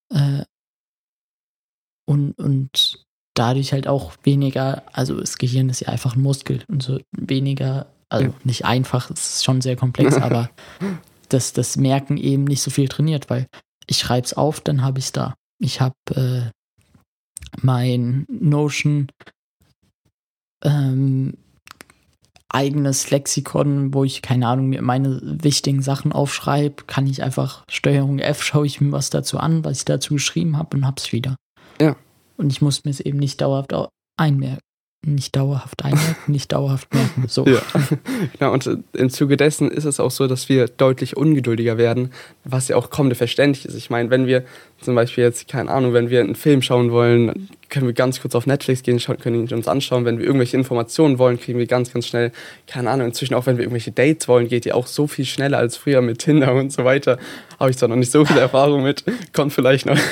äh, und, und dadurch halt auch weniger, also das Gehirn ist ja einfach ein Muskel und so weniger, also nicht einfach, es ist schon sehr komplex, aber das, das Merken eben nicht so viel trainiert, weil ich schreibe es auf, dann habe ich es da. Ich habe äh, mein Notion ähm, eigenes Lexikon, wo ich, keine Ahnung, mir meine wichtigen Sachen aufschreibe, kann ich einfach Steuerung F, schaue ich mir was dazu an, was ich dazu geschrieben habe und hab's wieder. Ja. Und ich muss mir es eben nicht dauerhaft einmerken nicht dauerhaft einmerken, nicht dauerhaft merken. So. Ja. Genau, und im Zuge dessen ist es auch so, dass wir deutlich ungeduldiger werden, was ja auch kommende verständlich ist. Ich meine, wenn wir zum Beispiel jetzt, keine Ahnung, wenn wir einen Film schauen wollen, können wir ganz kurz auf Netflix gehen, können ihn uns anschauen. Wenn wir irgendwelche Informationen wollen, kriegen wir ganz, ganz schnell, keine Ahnung, inzwischen auch wenn wir irgendwelche Dates wollen, geht die auch so viel schneller als früher mit Tinder und so weiter. Habe ich zwar noch nicht so viel Erfahrung mit, kommt vielleicht noch.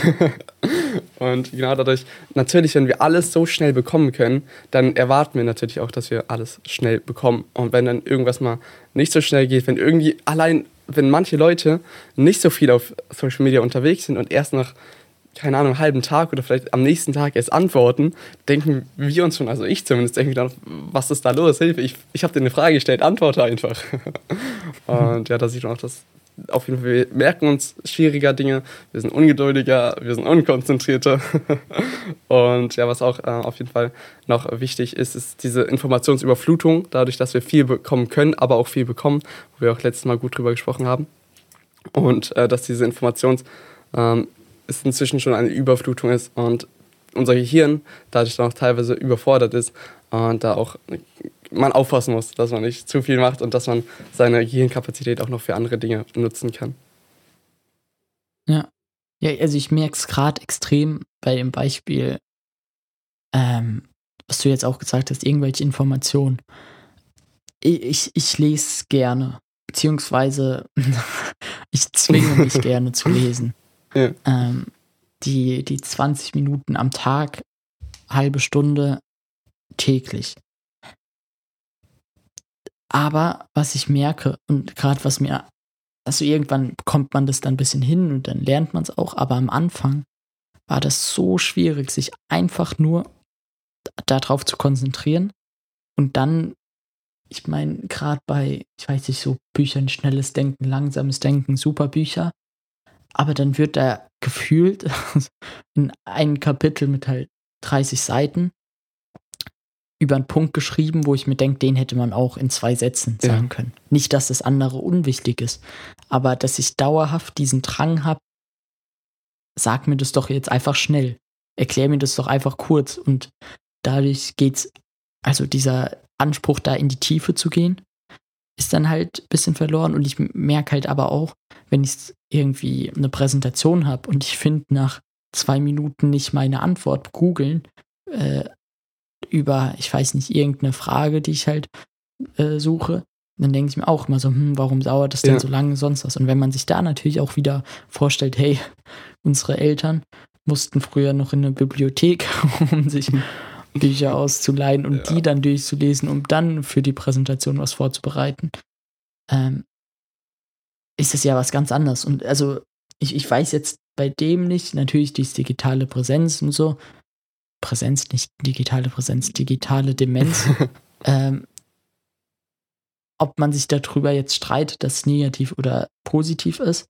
Und genau dadurch, natürlich, wenn wir alles so schnell bekommen können, dann erwarten wir natürlich auch, dass wir alles schnell bekommen. Und wenn dann irgendwas mal nicht so schnell geht, wenn irgendwie allein, wenn manche Leute nicht so viel auf Social Media unterwegs sind und erst nach, keine Ahnung, einem halben Tag oder vielleicht am nächsten Tag erst antworten, denken wir uns schon, also ich zumindest, denke dann, was ist da los? Hilfe, ich, ich habe dir eine Frage gestellt, antworte einfach. und ja, da sieht man auch, dass auf jeden Fall, wir merken uns schwieriger Dinge, wir sind ungeduldiger, wir sind unkonzentrierter. und ja, was auch äh, auf jeden Fall noch wichtig ist, ist diese Informationsüberflutung, dadurch, dass wir viel bekommen können, aber auch viel bekommen, wo wir auch letztes Mal gut drüber gesprochen haben. Und äh, dass diese Informations ähm, ist inzwischen schon eine Überflutung ist und unser Gehirn dadurch dann auch teilweise überfordert ist und da auch man aufpassen muss, dass man nicht zu viel macht und dass man seine Gehirnkapazität auch noch für andere Dinge nutzen kann. Ja. Ja, also ich merke es gerade extrem bei dem Beispiel, ähm, was du jetzt auch gesagt hast, irgendwelche Informationen. Ich, ich, ich lese gerne, beziehungsweise ich zwinge mich gerne zu lesen. Ja. Ähm, die, die 20 Minuten am Tag, halbe Stunde täglich. Aber was ich merke und gerade was mir, also irgendwann bekommt man das dann ein bisschen hin und dann lernt man es auch, aber am Anfang war das so schwierig, sich einfach nur darauf zu konzentrieren. Und dann, ich meine, gerade bei, ich weiß nicht, so Büchern, schnelles Denken, langsames Denken, super Bücher, aber dann wird da gefühlt in einem Kapitel mit halt 30 Seiten über einen Punkt geschrieben, wo ich mir denke, den hätte man auch in zwei Sätzen sagen Ja. können. Nicht, dass das andere unwichtig ist, aber dass ich dauerhaft diesen Drang habe, sag mir das doch jetzt einfach schnell. Erklär mir das doch einfach kurz. Und dadurch geht's, also dieser Anspruch, da in die Tiefe zu gehen, ist dann halt ein bisschen verloren. Und ich merke halt aber auch, wenn ich irgendwie eine Präsentation habe und ich finde nach zwei Minuten nicht meine Antwort googeln, äh, über, ich weiß nicht, irgendeine Frage, die ich halt äh, suche, dann denke ich mir auch immer so, hm, warum dauert das denn Ja. so lange, sonst was? Und wenn man sich da natürlich auch wieder vorstellt, hey, unsere Eltern mussten früher noch in eine Bibliothek, um sich Bücher auszuleihen und die dann durchzulesen, um dann für die Präsentation was vorzubereiten, ähm, ist es ja was ganz anderes. Und also, ich, ich weiß jetzt bei dem nicht, natürlich diese digitale Präsenz und so, Präsenz, nicht digitale Präsenz, digitale Demenz, ähm, ob man sich darüber jetzt streitet, dass es negativ oder positiv ist.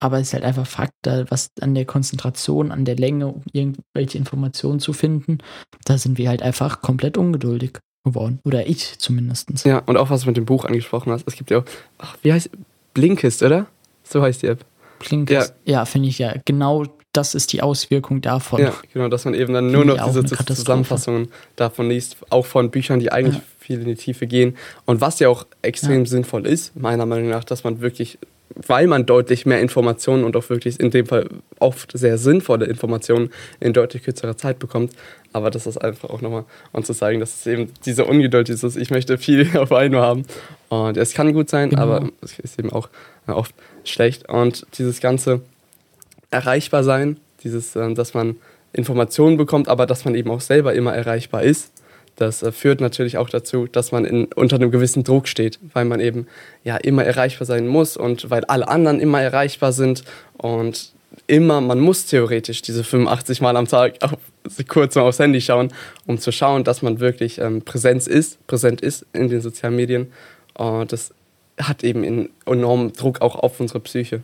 Aber es ist halt einfach Fakt, da was an der Konzentration, an der Länge, um irgendwelche Informationen zu finden, da sind wir halt einfach komplett ungeduldig geworden. Oder ich zumindest. Ja, und auch was du mit dem Buch angesprochen hast. Es gibt ja auch, ach, wie heißt Blinkist, oder? So heißt die App. Blinkist. Ja, finde ich ja. Genau das ist die Auswirkung davon. Ja, genau, dass man eben dann nur noch diese. Zusammenfassungen davon liest, auch von Büchern, die eigentlich Ja. viel in die Tiefe gehen. Und was ja auch extrem sinnvoll ist, meiner Meinung nach, dass man wirklich, weil man deutlich mehr Informationen und auch wirklich in dem Fall oft sehr sinnvolle Informationen in deutlich kürzerer Zeit bekommt. Aber das ist einfach auch nochmal, um zu zeigen, dass es eben diese Ungeduld, dieses, ich möchte viel auf einmal haben. Und es kann gut sein, Genau. aber es ist eben auch oft schlecht. Und dieses ganze erreichbar sein, dieses, ähm, dass man Informationen bekommt, aber dass man eben auch selber immer erreichbar ist. Das äh, führt natürlich auch dazu, dass man in, unter einem gewissen Druck steht, weil man eben ja immer erreichbar sein muss und weil alle anderen immer erreichbar sind und immer, man muss theoretisch diese 85 Mal am Tag auf, kurz mal aufs Handy schauen, um zu schauen, dass man wirklich ähm, Präsenz ist, präsent ist in den sozialen Medien. Und das hat eben einen enormen Druck auch auf unsere Psyche.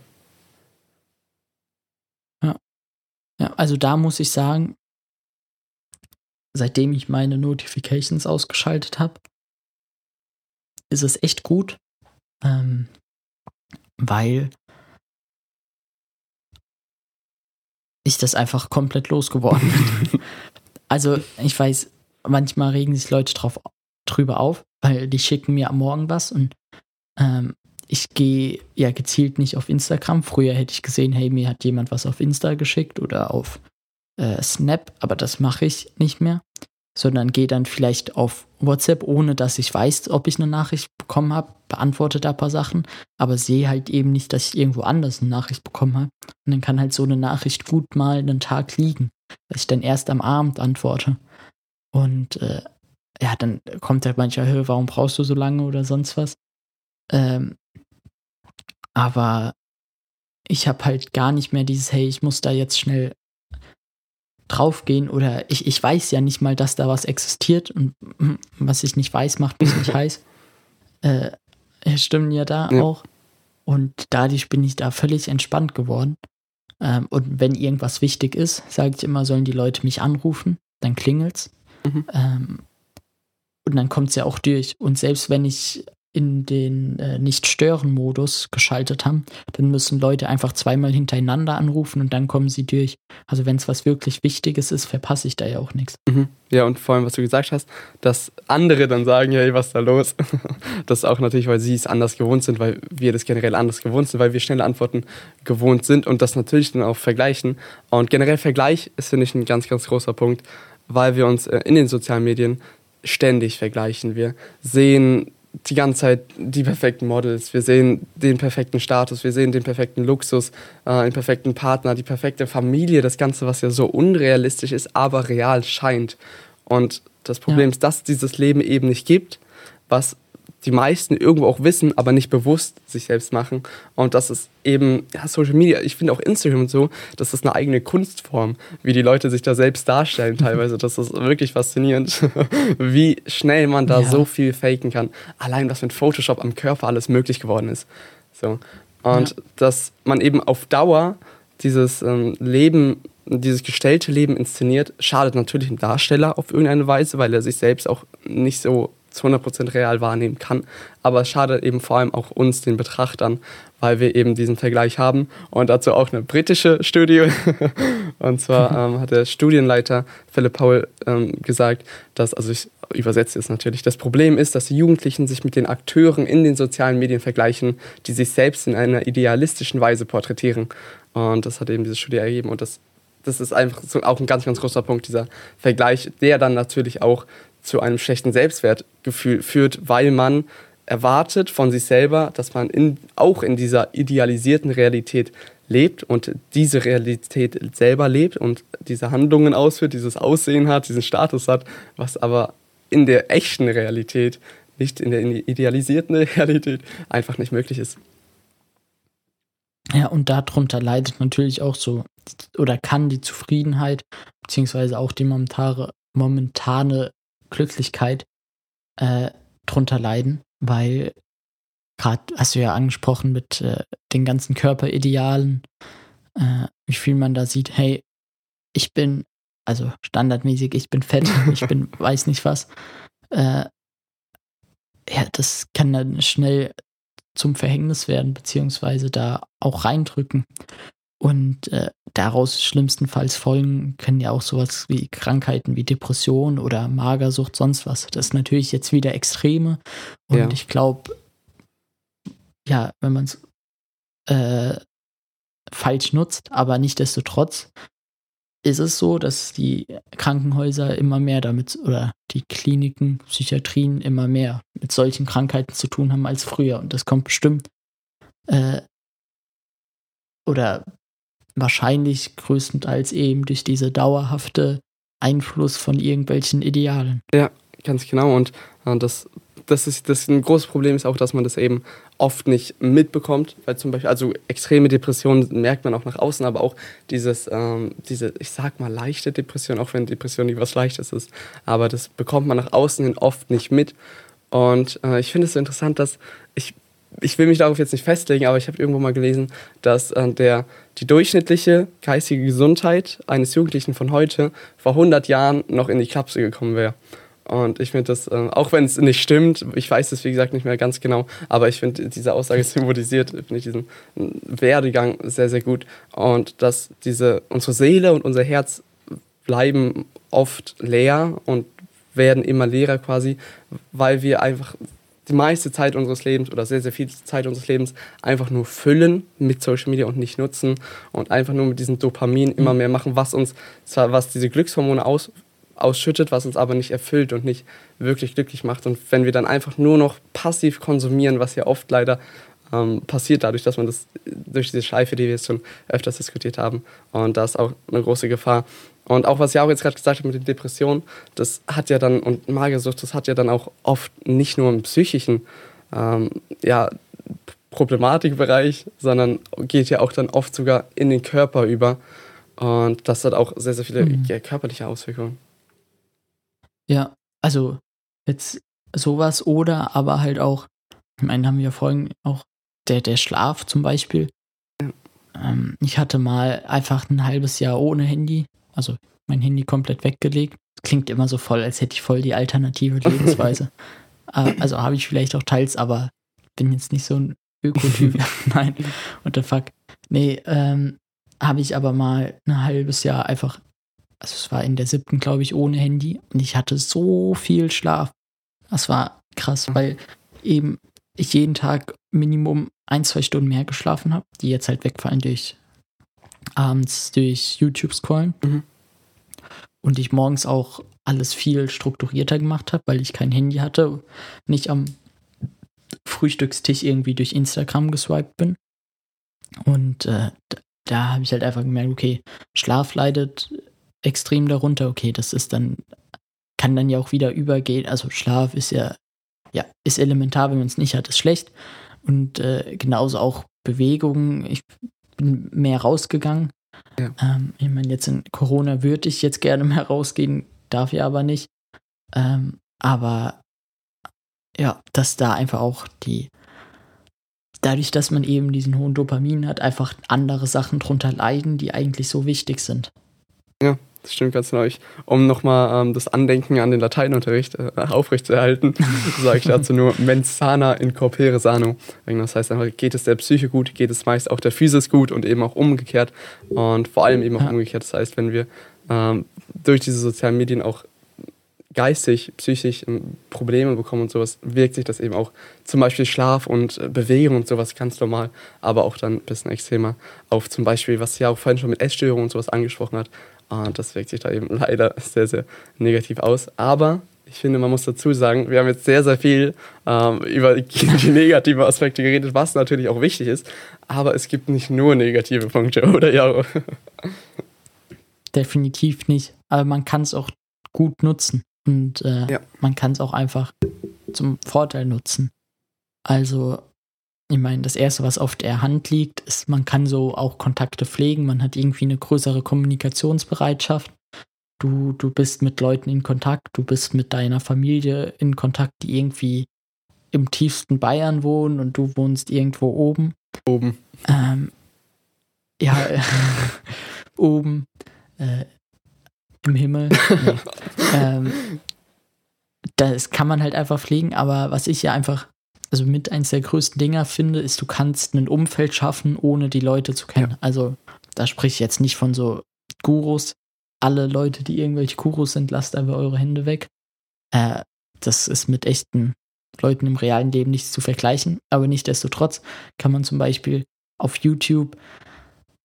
Ja, also da muss ich sagen, seitdem ich meine Notifications ausgeschaltet habe, ist es echt gut, ähm, weil ich das einfach komplett losgeworden bin. also ich weiß, manchmal regen sich Leute drauf, drüber auf, weil die schicken mir am Morgen was und ähm, ich gehe ja gezielt nicht auf Instagram. Früher hätte ich gesehen, hey, mir hat jemand was auf Insta geschickt oder auf äh, Snap, aber das mache ich nicht mehr, sondern gehe dann vielleicht auf WhatsApp, ohne dass ich weiß, ob ich eine Nachricht bekommen habe, beantworte da ein paar Sachen, aber sehe halt eben nicht, dass ich irgendwo anders eine Nachricht bekommen habe. Und dann kann halt so eine Nachricht gut mal einen Tag liegen, dass ich dann erst am Abend antworte. Und äh, ja, dann kommt halt manchmal, "Hä, warum brauchst du so lange oder sonst was? Ähm, aber ich habe halt gar nicht mehr dieses, hey, ich muss da jetzt schnell draufgehen oder ich, ich weiß ja nicht mal, dass da was existiert und was ich nicht weiß, macht mich nicht heiß. Äh, stimmen ja da Ja. auch. Und dadurch bin ich da völlig entspannt geworden. Ähm, und wenn irgendwas wichtig ist, sage ich immer, sollen die Leute mich anrufen, dann klingelt's. Mhm. Ähm, und dann kommt's ja auch durch. Und selbst wenn ich in den äh, Nicht-Stören-Modus geschaltet habe, dann müssen Leute einfach zweimal hintereinander anrufen und dann kommen sie durch. Also wenn es was wirklich Wichtiges ist, verpasse ich da ja auch nichts. Mhm. Ja, und vor allem, was du gesagt hast, dass andere dann sagen, hey, was ist da los? Das ist auch natürlich, weil sie es anders gewohnt sind, weil wir das generell anders gewohnt sind, weil wir schnelle Antworten gewohnt sind und das natürlich dann auch vergleichen. Und generell Vergleich ist, finde ich, ein ganz, ganz großer Punkt, weil wir uns äh, in den sozialen Medien ständig vergleichen. Wir sehen die ganze Zeit die perfekten Models, wir sehen den perfekten Status, wir sehen den perfekten Luxus, äh, den perfekten Partner, die perfekte Familie, das Ganze, was ja so unrealistisch ist, aber real scheint. Und das Problem Ja. ist, dass es dieses Leben eben nicht gibt, was die meisten irgendwo auch wissen, aber nicht bewusst sich selbst machen. Und das ist eben, ja, Social Media, ich finde auch Instagram und so, das ist eine eigene Kunstform, wie die Leute sich da selbst darstellen teilweise. Das ist wirklich faszinierend, wie schnell man da Ja. so viel faken kann. Allein was mit Photoshop am Körper alles möglich geworden ist. So. Und Ja. dass man eben auf Dauer dieses ähm, Leben dieses gestellte Leben inszeniert, schadet natürlich dem Darsteller auf irgendeine Weise, weil er sich selbst auch nicht so zu 100% real wahrnehmen kann. Aber es schadet eben vor allem auch uns, den Betrachtern, weil wir eben diesen Vergleich haben. Und dazu auch eine britische Studie. und zwar ähm, hat der Studienleiter Philipp Paul ähm, gesagt, dass, also ich übersetze es natürlich, das Problem ist, dass die Jugendlichen sich mit den Akteuren in den sozialen Medien vergleichen, die sich selbst in einer idealistischen Weise porträtieren. Und das hat eben diese Studie ergeben. Und das, das ist einfach so auch ein ganz, ganz großer Punkt, dieser Vergleich, der dann natürlich auch zu einem schlechten Selbstwertgefühl führt, weil man erwartet von sich selber, dass man in, auch in dieser idealisierten Realität lebt und diese Realität selber lebt und diese Handlungen ausführt, dieses Aussehen hat, diesen Status hat, was aber in der echten Realität, nicht in der idealisierten Realität, einfach nicht möglich ist. Ja, und darunter leidet natürlich auch so oder kann die Zufriedenheit beziehungsweise auch die momentane, momentane Glücklichkeit äh, drunter leiden, weil gerade hast du ja angesprochen mit äh, den ganzen Körperidealen, äh, wie viel man da sieht, hey, ich bin, also standardmäßig, ich bin fett, ich bin weiß nicht was. Äh, ja, das kann dann schnell zum Verhängnis werden, beziehungsweise da auch reindrücken. Und äh, daraus schlimmstenfalls folgen können ja auch sowas wie Krankheiten wie Depression oder Magersucht, sonst was. Das ist natürlich jetzt wieder Extreme. Und ja. ich glaube, ja, wenn man es äh, falsch nutzt, aber nichtdestotrotz ist es so, dass die Krankenhäuser immer mehr damit oder die Kliniken, Psychiatrien immer mehr mit solchen Krankheiten zu tun haben als früher. Und das kommt bestimmt äh, oder wahrscheinlich größtenteils eben durch diese dauerhafte Einfluss von irgendwelchen Idealen. Ja, ganz genau. Und äh, das, das ist das ein großes Problem ist auch, dass man das eben oft nicht mitbekommt, weil zum Beispiel, also extreme Depressionen merkt man auch nach außen, aber auch dieses, ähm, diese, ich sag mal, leichte Depression, auch wenn Depression nicht was Leichtes ist, aber das bekommt man nach außen hin oft nicht mit. Und äh, ich finde es so interessant, dass ich ich will mich darauf jetzt nicht festlegen, aber ich habe irgendwo mal gelesen, dass äh, der, die durchschnittliche geistige Gesundheit eines Jugendlichen von heute vor 100 Jahren noch in die Klapse gekommen wäre. Und ich finde das, äh, auch wenn es nicht stimmt, ich weiß es wie gesagt nicht mehr ganz genau, aber ich finde, diese Aussage symbolisiert, finde ich diesen äh, Werdegang sehr, sehr gut. Und dass diese, unsere Seele und unser Herz bleiben oft leer und werden immer leerer quasi, weil wir einfach die meiste Zeit unseres Lebens oder sehr, sehr viel Zeit unseres Lebens einfach nur füllen mit Social Media und nicht nutzen und einfach nur mit diesem Dopamin immer mhm. mehr machen, was uns zwar, was diese Glückshormone aus, ausschüttet, was uns aber nicht erfüllt und nicht wirklich glücklich macht. Und wenn wir dann einfach nur noch passiv konsumieren, was ja oft leider ähm, passiert, dadurch, dass man das durch diese Schleife, die wir jetzt schon öfters diskutiert haben, und da ist auch eine große Gefahr. Und auch was auch jetzt gerade gesagt habe mit den Depressionen, das hat ja dann, und Magersucht, das hat ja dann auch oft nicht nur im psychischen ähm, ja, Problematikbereich, sondern geht ja auch dann oft sogar in den Körper über. Und das hat auch sehr, sehr viele mhm. ja, körperliche Auswirkungen. Ja, also jetzt sowas oder aber halt auch, ich meine, haben wir vorhin auch der, der Schlaf zum Beispiel. Ja. Ähm, ich hatte mal einfach ein halbes Jahr ohne Handy also mein Handy komplett weggelegt. Klingt immer so voll, als hätte ich voll die alternative Lebensweise. Äh, also habe ich vielleicht auch teils, aber bin jetzt nicht so ein Ökotyp. Nein, what the fuck. Nee, ähm, habe ich aber mal ein halbes Jahr einfach, also es war in der siebten, glaube ich, ohne Handy und ich hatte so viel Schlaf. Das war krass, weil eben ich jeden Tag Minimum ein, zwei Stunden mehr geschlafen habe, die jetzt halt wegfallen durch abends durch YouTube scrollen. Mhm. Und ich morgens auch alles viel strukturierter gemacht habe, weil ich kein Handy hatte, nicht am Frühstückstisch irgendwie durch Instagram geswiped bin. Und äh, da, da habe ich halt einfach gemerkt, okay, Schlaf leidet extrem darunter. Okay, das ist dann, kann dann ja auch wieder übergehen. Also Schlaf ist ja, ja, ist elementar, wenn man es nicht hat, ist schlecht. Und äh, genauso auch Bewegung. Ich bin mehr rausgegangen. Ja. Ähm, ich meine, jetzt in Corona würde ich jetzt gerne mehr rausgehen, darf ich aber nicht. Ähm, aber ja, dass da einfach auch die, dadurch, dass man eben diesen hohen Dopamin hat, einfach andere Sachen drunter leiden, die eigentlich so wichtig sind. Ja, das stimmt ganz genau. Ich, um nochmal ähm, das Andenken an den Lateinunterricht äh, aufrechtzuerhalten, sage ich dazu nur mens sana in corpore sano. Das heißt einfach, geht es der Psyche gut, geht es meist auch der Physis gut und eben auch umgekehrt. Und vor allem eben auch Ja. umgekehrt. Das heißt, wenn wir ähm, durch diese sozialen Medien auch geistig, psychisch ähm, Probleme bekommen und sowas, wirkt sich das eben auch zum Beispiel Schlaf und äh, Bewegung und sowas ganz normal, aber auch dann ein bisschen extremer auf zum Beispiel, was ja auch vorhin schon mit Essstörungen und sowas angesprochen hat. Und das wirkt sich da eben leider sehr, sehr negativ aus. Aber ich finde, man muss dazu sagen, wir haben jetzt sehr, sehr viel ähm, über die negativen Aspekte geredet, was natürlich auch wichtig ist. Aber es gibt nicht nur negative Punkte, oder ja? Definitiv nicht. Aber man kann es auch gut nutzen. Und äh, Ja. man kann es auch einfach zum Vorteil nutzen. Also, ich meine, das Erste, was auf der Hand liegt, ist, man kann so auch Kontakte pflegen. Man hat irgendwie eine größere Kommunikationsbereitschaft. Du, du bist mit Leuten in Kontakt, du bist mit deiner Familie in Kontakt, die irgendwie im tiefsten Bayern wohnen und du wohnst irgendwo oben. Oben. Ähm, ja, oben äh, im Himmel. Nee. ähm, das kann man halt einfach pflegen, aber was ich ja einfach, also mit eins der größten Dinger finde, ist, du kannst ein Umfeld schaffen, ohne die Leute zu kennen. Also, da sprich ich jetzt nicht von so Gurus. Alle Leute, die irgendwelche Gurus sind, lasst einfach eure Hände weg. Äh, das ist mit echten Leuten im realen Leben nichts zu vergleichen, aber nichtsdestotrotz kann man zum Beispiel auf YouTube,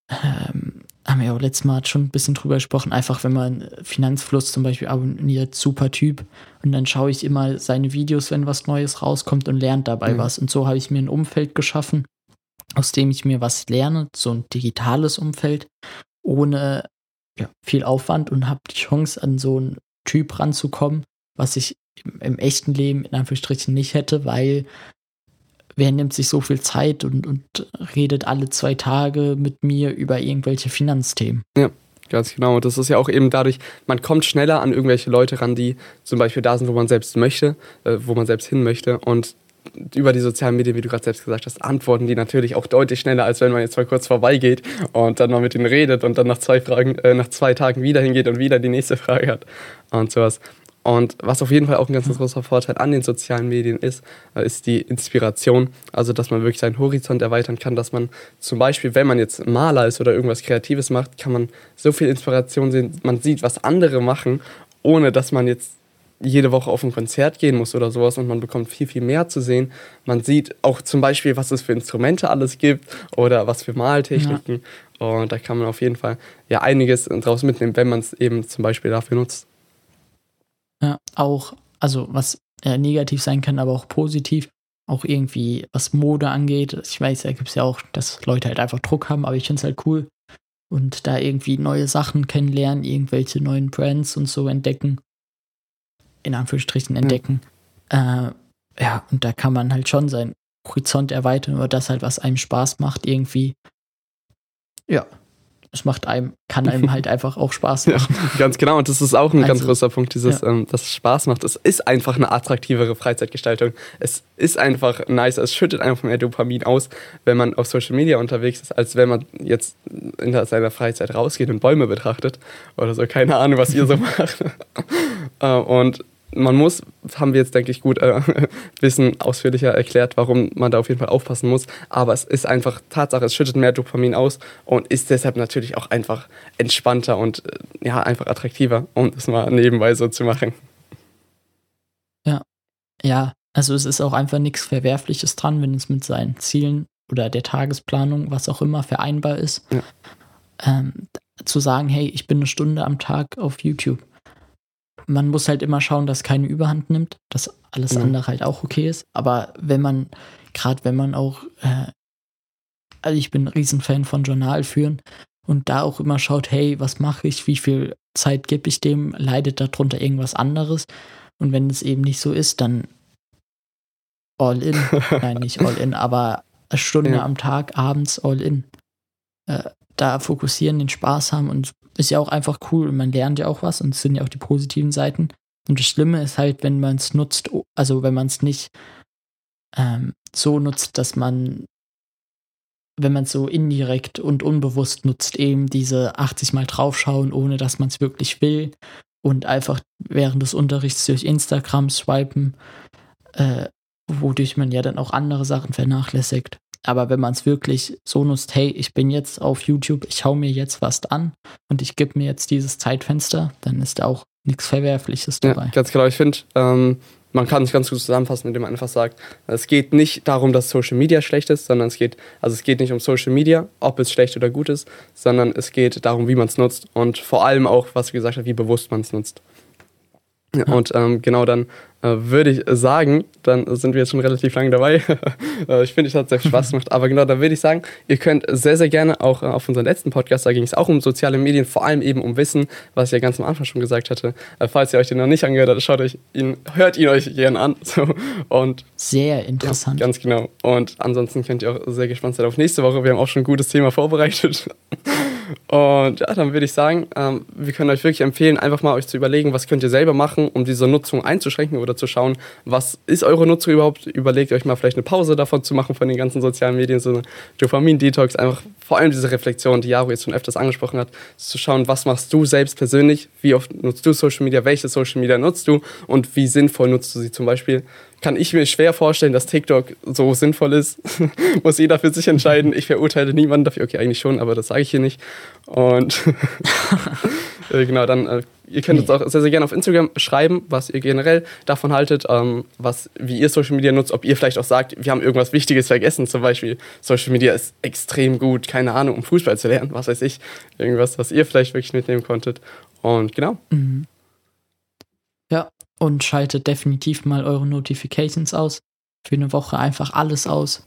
ähm, haben wir ja auch letztes Mal schon ein bisschen drüber gesprochen, einfach wenn man Finanzfluss zum Beispiel abonniert, super Typ, und dann schaue ich immer seine Videos, wenn was Neues rauskommt und lerne dabei Mhm. was. Und so habe ich mir ein Umfeld geschaffen, aus dem ich mir was lerne, so ein digitales Umfeld, ohne ja, viel Aufwand und habe die Chance, an so einen Typ ranzukommen, was ich im, im echten Leben in Anführungsstrichen nicht hätte, weil wer nimmt sich so viel Zeit und, und redet alle zwei Tage mit mir über irgendwelche Finanzthemen. Ganz genau. Und das ist ja auch eben dadurch, man kommt schneller an irgendwelche Leute ran, die zum Beispiel da sind, wo man selbst möchte, äh, wo man selbst hin möchte. Und über die sozialen Medien, wie du gerade selbst gesagt hast, antworten die natürlich auch deutlich schneller, als wenn man jetzt mal kurz vorbeigeht und dann mal mit ihnen redet und dann nach zwei Fragen, äh, nach zwei Tagen wieder hingeht und wieder die nächste Frage hat und sowas. Und was auf jeden Fall auch ein ganz großer Vorteil an den sozialen Medien ist, äh, ist die Inspiration. Also, dass man wirklich seinen Horizont erweitern kann, dass man zum Beispiel, wenn man jetzt Maler ist oder irgendwas Kreatives macht, kann man so viel Inspiration sehen. Man sieht, was andere machen, ohne dass man jetzt jede Woche auf ein Konzert gehen muss oder sowas und man bekommt viel, viel mehr zu sehen. Man sieht auch zum Beispiel, was es für Instrumente alles gibt oder was für Maltechniken. Und da kann man auf jeden Fall ja einiges draus mitnehmen, wenn man es eben zum Beispiel dafür nutzt. Ja, auch, also was äh, negativ sein kann, aber auch positiv. Auch irgendwie, was Mode angeht. Ich weiß, da gibt es ja auch, dass Leute halt einfach Druck haben, aber ich finde es halt cool. Und da irgendwie neue Sachen kennenlernen, irgendwelche neuen Brands und so entdecken. In Anführungsstrichen entdecken. Äh, ja, und da kann man halt schon seinen Horizont erweitern oder das halt, was einem Spaß macht, irgendwie. Ja, es macht einem, kann einem halt einfach auch Spaß Ja, machen. ganz genau. Und das ist auch ein ganz Also, großer Punkt, dieses, ja. ähm, dass es Spaß macht. Es ist einfach eine attraktivere Freizeitgestaltung. Es ist einfach nice. Es schüttet einfach mehr Dopamin aus, wenn man auf Social Media unterwegs ist, als wenn man jetzt in seiner Freizeit rausgeht und Bäume betrachtet oder so. Keine Ahnung, was ihr so macht. Äh, und man muss, haben wir jetzt, denke ich, gut äh, bisschen ausführlicher erklärt, warum man da auf jeden Fall aufpassen muss. Aber es ist einfach Tatsache, es schüttet mehr Dopamin aus und ist deshalb natürlich auch einfach entspannter und äh, ja, einfach attraktiver, um das mal nebenbei so zu machen. Ja, also es ist auch einfach nichts Verwerfliches dran, wenn es mit seinen Zielen oder der Tagesplanung, was auch immer, vereinbar ist. Ja. Ähm, zu sagen, hey, ich bin eine Stunde am Tag auf YouTube. Man muss halt immer schauen, dass keine Überhand nimmt, dass alles Ja. andere halt auch okay ist. Aber wenn man, gerade wenn man auch, äh, also ich bin ein Riesenfan von Journal führen und da auch immer schaut, hey, was mache ich, wie viel Zeit gebe ich dem, leidet darunter irgendwas anderes. Und wenn es eben nicht so ist, dann all in. Nein, nicht all in, aber eine Stunde Ja. am Tag, abends all in. Äh, da fokussieren, den Spaß haben und ist ja auch einfach cool und man lernt ja auch was und es sind ja auch die positiven Seiten. Und das Schlimme ist halt, wenn man es nutzt, also wenn man es nicht ähm, so nutzt, dass man wenn man es so indirekt und unbewusst nutzt, eben diese 80 Mal draufschauen, ohne dass man es wirklich will und einfach während des Unterrichts durch Instagram swipen, äh, wodurch man ja dann auch andere Sachen vernachlässigt. Aber wenn man es wirklich so nutzt, hey, ich bin jetzt auf YouTube, ich hau mir jetzt was an und ich gebe mir jetzt dieses Zeitfenster, dann ist da auch nichts Verwerfliches dabei. Ja, ganz genau. Ich finde, ähm, man kann es ganz gut zusammenfassen, indem man einfach sagt, es geht nicht darum, dass Social Media schlecht ist, sondern es geht, also es geht nicht um Social Media, ob es schlecht oder gut ist, sondern es geht darum, wie man es nutzt und vor allem auch, was du gesagt hast, wie bewusst man es nutzt. Ja. Und ähm, genau dann äh, würde ich sagen, dann sind wir jetzt schon relativ lange dabei. Äh, ich finde, es hat sehr viel Spaß gemacht. Aber genau, dann würde ich sagen, ihr könnt sehr, sehr gerne auch äh, auf unseren letzten Podcast, da ging es auch um soziale Medien, vor allem eben um Wissen, was ich ja ganz am Anfang schon gesagt hatte. Äh, falls ihr euch den noch nicht angehört habt, schaut euch ihn, hört ihn euch gerne an. So, und sehr interessant. Ja, ganz genau. Und ansonsten könnt ihr auch sehr gespannt sein auf nächste Woche. Wir haben auch schon ein gutes Thema vorbereitet. Und ja, dann würde ich sagen, ähm, wir können euch wirklich empfehlen, einfach mal euch zu überlegen, was könnt ihr selber machen, um diese Nutzung einzuschränken oder zu schauen, was ist eure Nutzung überhaupt. Überlegt euch mal vielleicht eine Pause davon zu machen von den ganzen sozialen Medien, so eine Dopamin-Detox, einfach vor allem diese Reflexion, die Jaro jetzt schon öfters angesprochen hat, zu schauen, was machst du selbst persönlich, wie oft nutzt du Social Media, welche Social Media nutzt du? Und wie sinnvoll nutzt du sie? Zum Beispiel kann ich mir schwer vorstellen, dass TikTok so sinnvoll ist. Muss jeder für sich entscheiden. Ich verurteile niemanden dafür. Okay, eigentlich schon, aber das sage ich hier nicht. Und äh, genau, dann, äh, ihr könnt uns auch sehr, sehr gerne auf Instagram schreiben, was ihr generell davon haltet, ähm, was, wie ihr Social Media nutzt, ob ihr vielleicht auch sagt, wir haben irgendwas Wichtiges vergessen. Zum Beispiel, Social Media ist extrem gut, keine Ahnung, um Fußball zu lernen, was weiß ich. Irgendwas, was ihr vielleicht wirklich mitnehmen konntet. Und genau. Mhm. Ja, und schaltet definitiv mal eure Notifications aus. Für eine Woche einfach alles aus.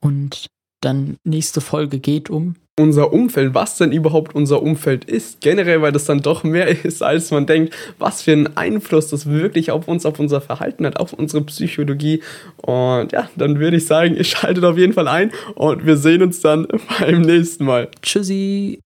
Und dann nächste Folge geht um unser Umfeld, was denn überhaupt unser Umfeld ist. Generell, weil das dann doch mehr ist, als man denkt, was für einen Einfluss das wirklich auf uns, auf unser Verhalten hat, auf unsere Psychologie. Und ja, dann würde ich sagen, ihr schaltet auf jeden Fall ein und wir sehen uns dann beim nächsten Mal. Tschüssi.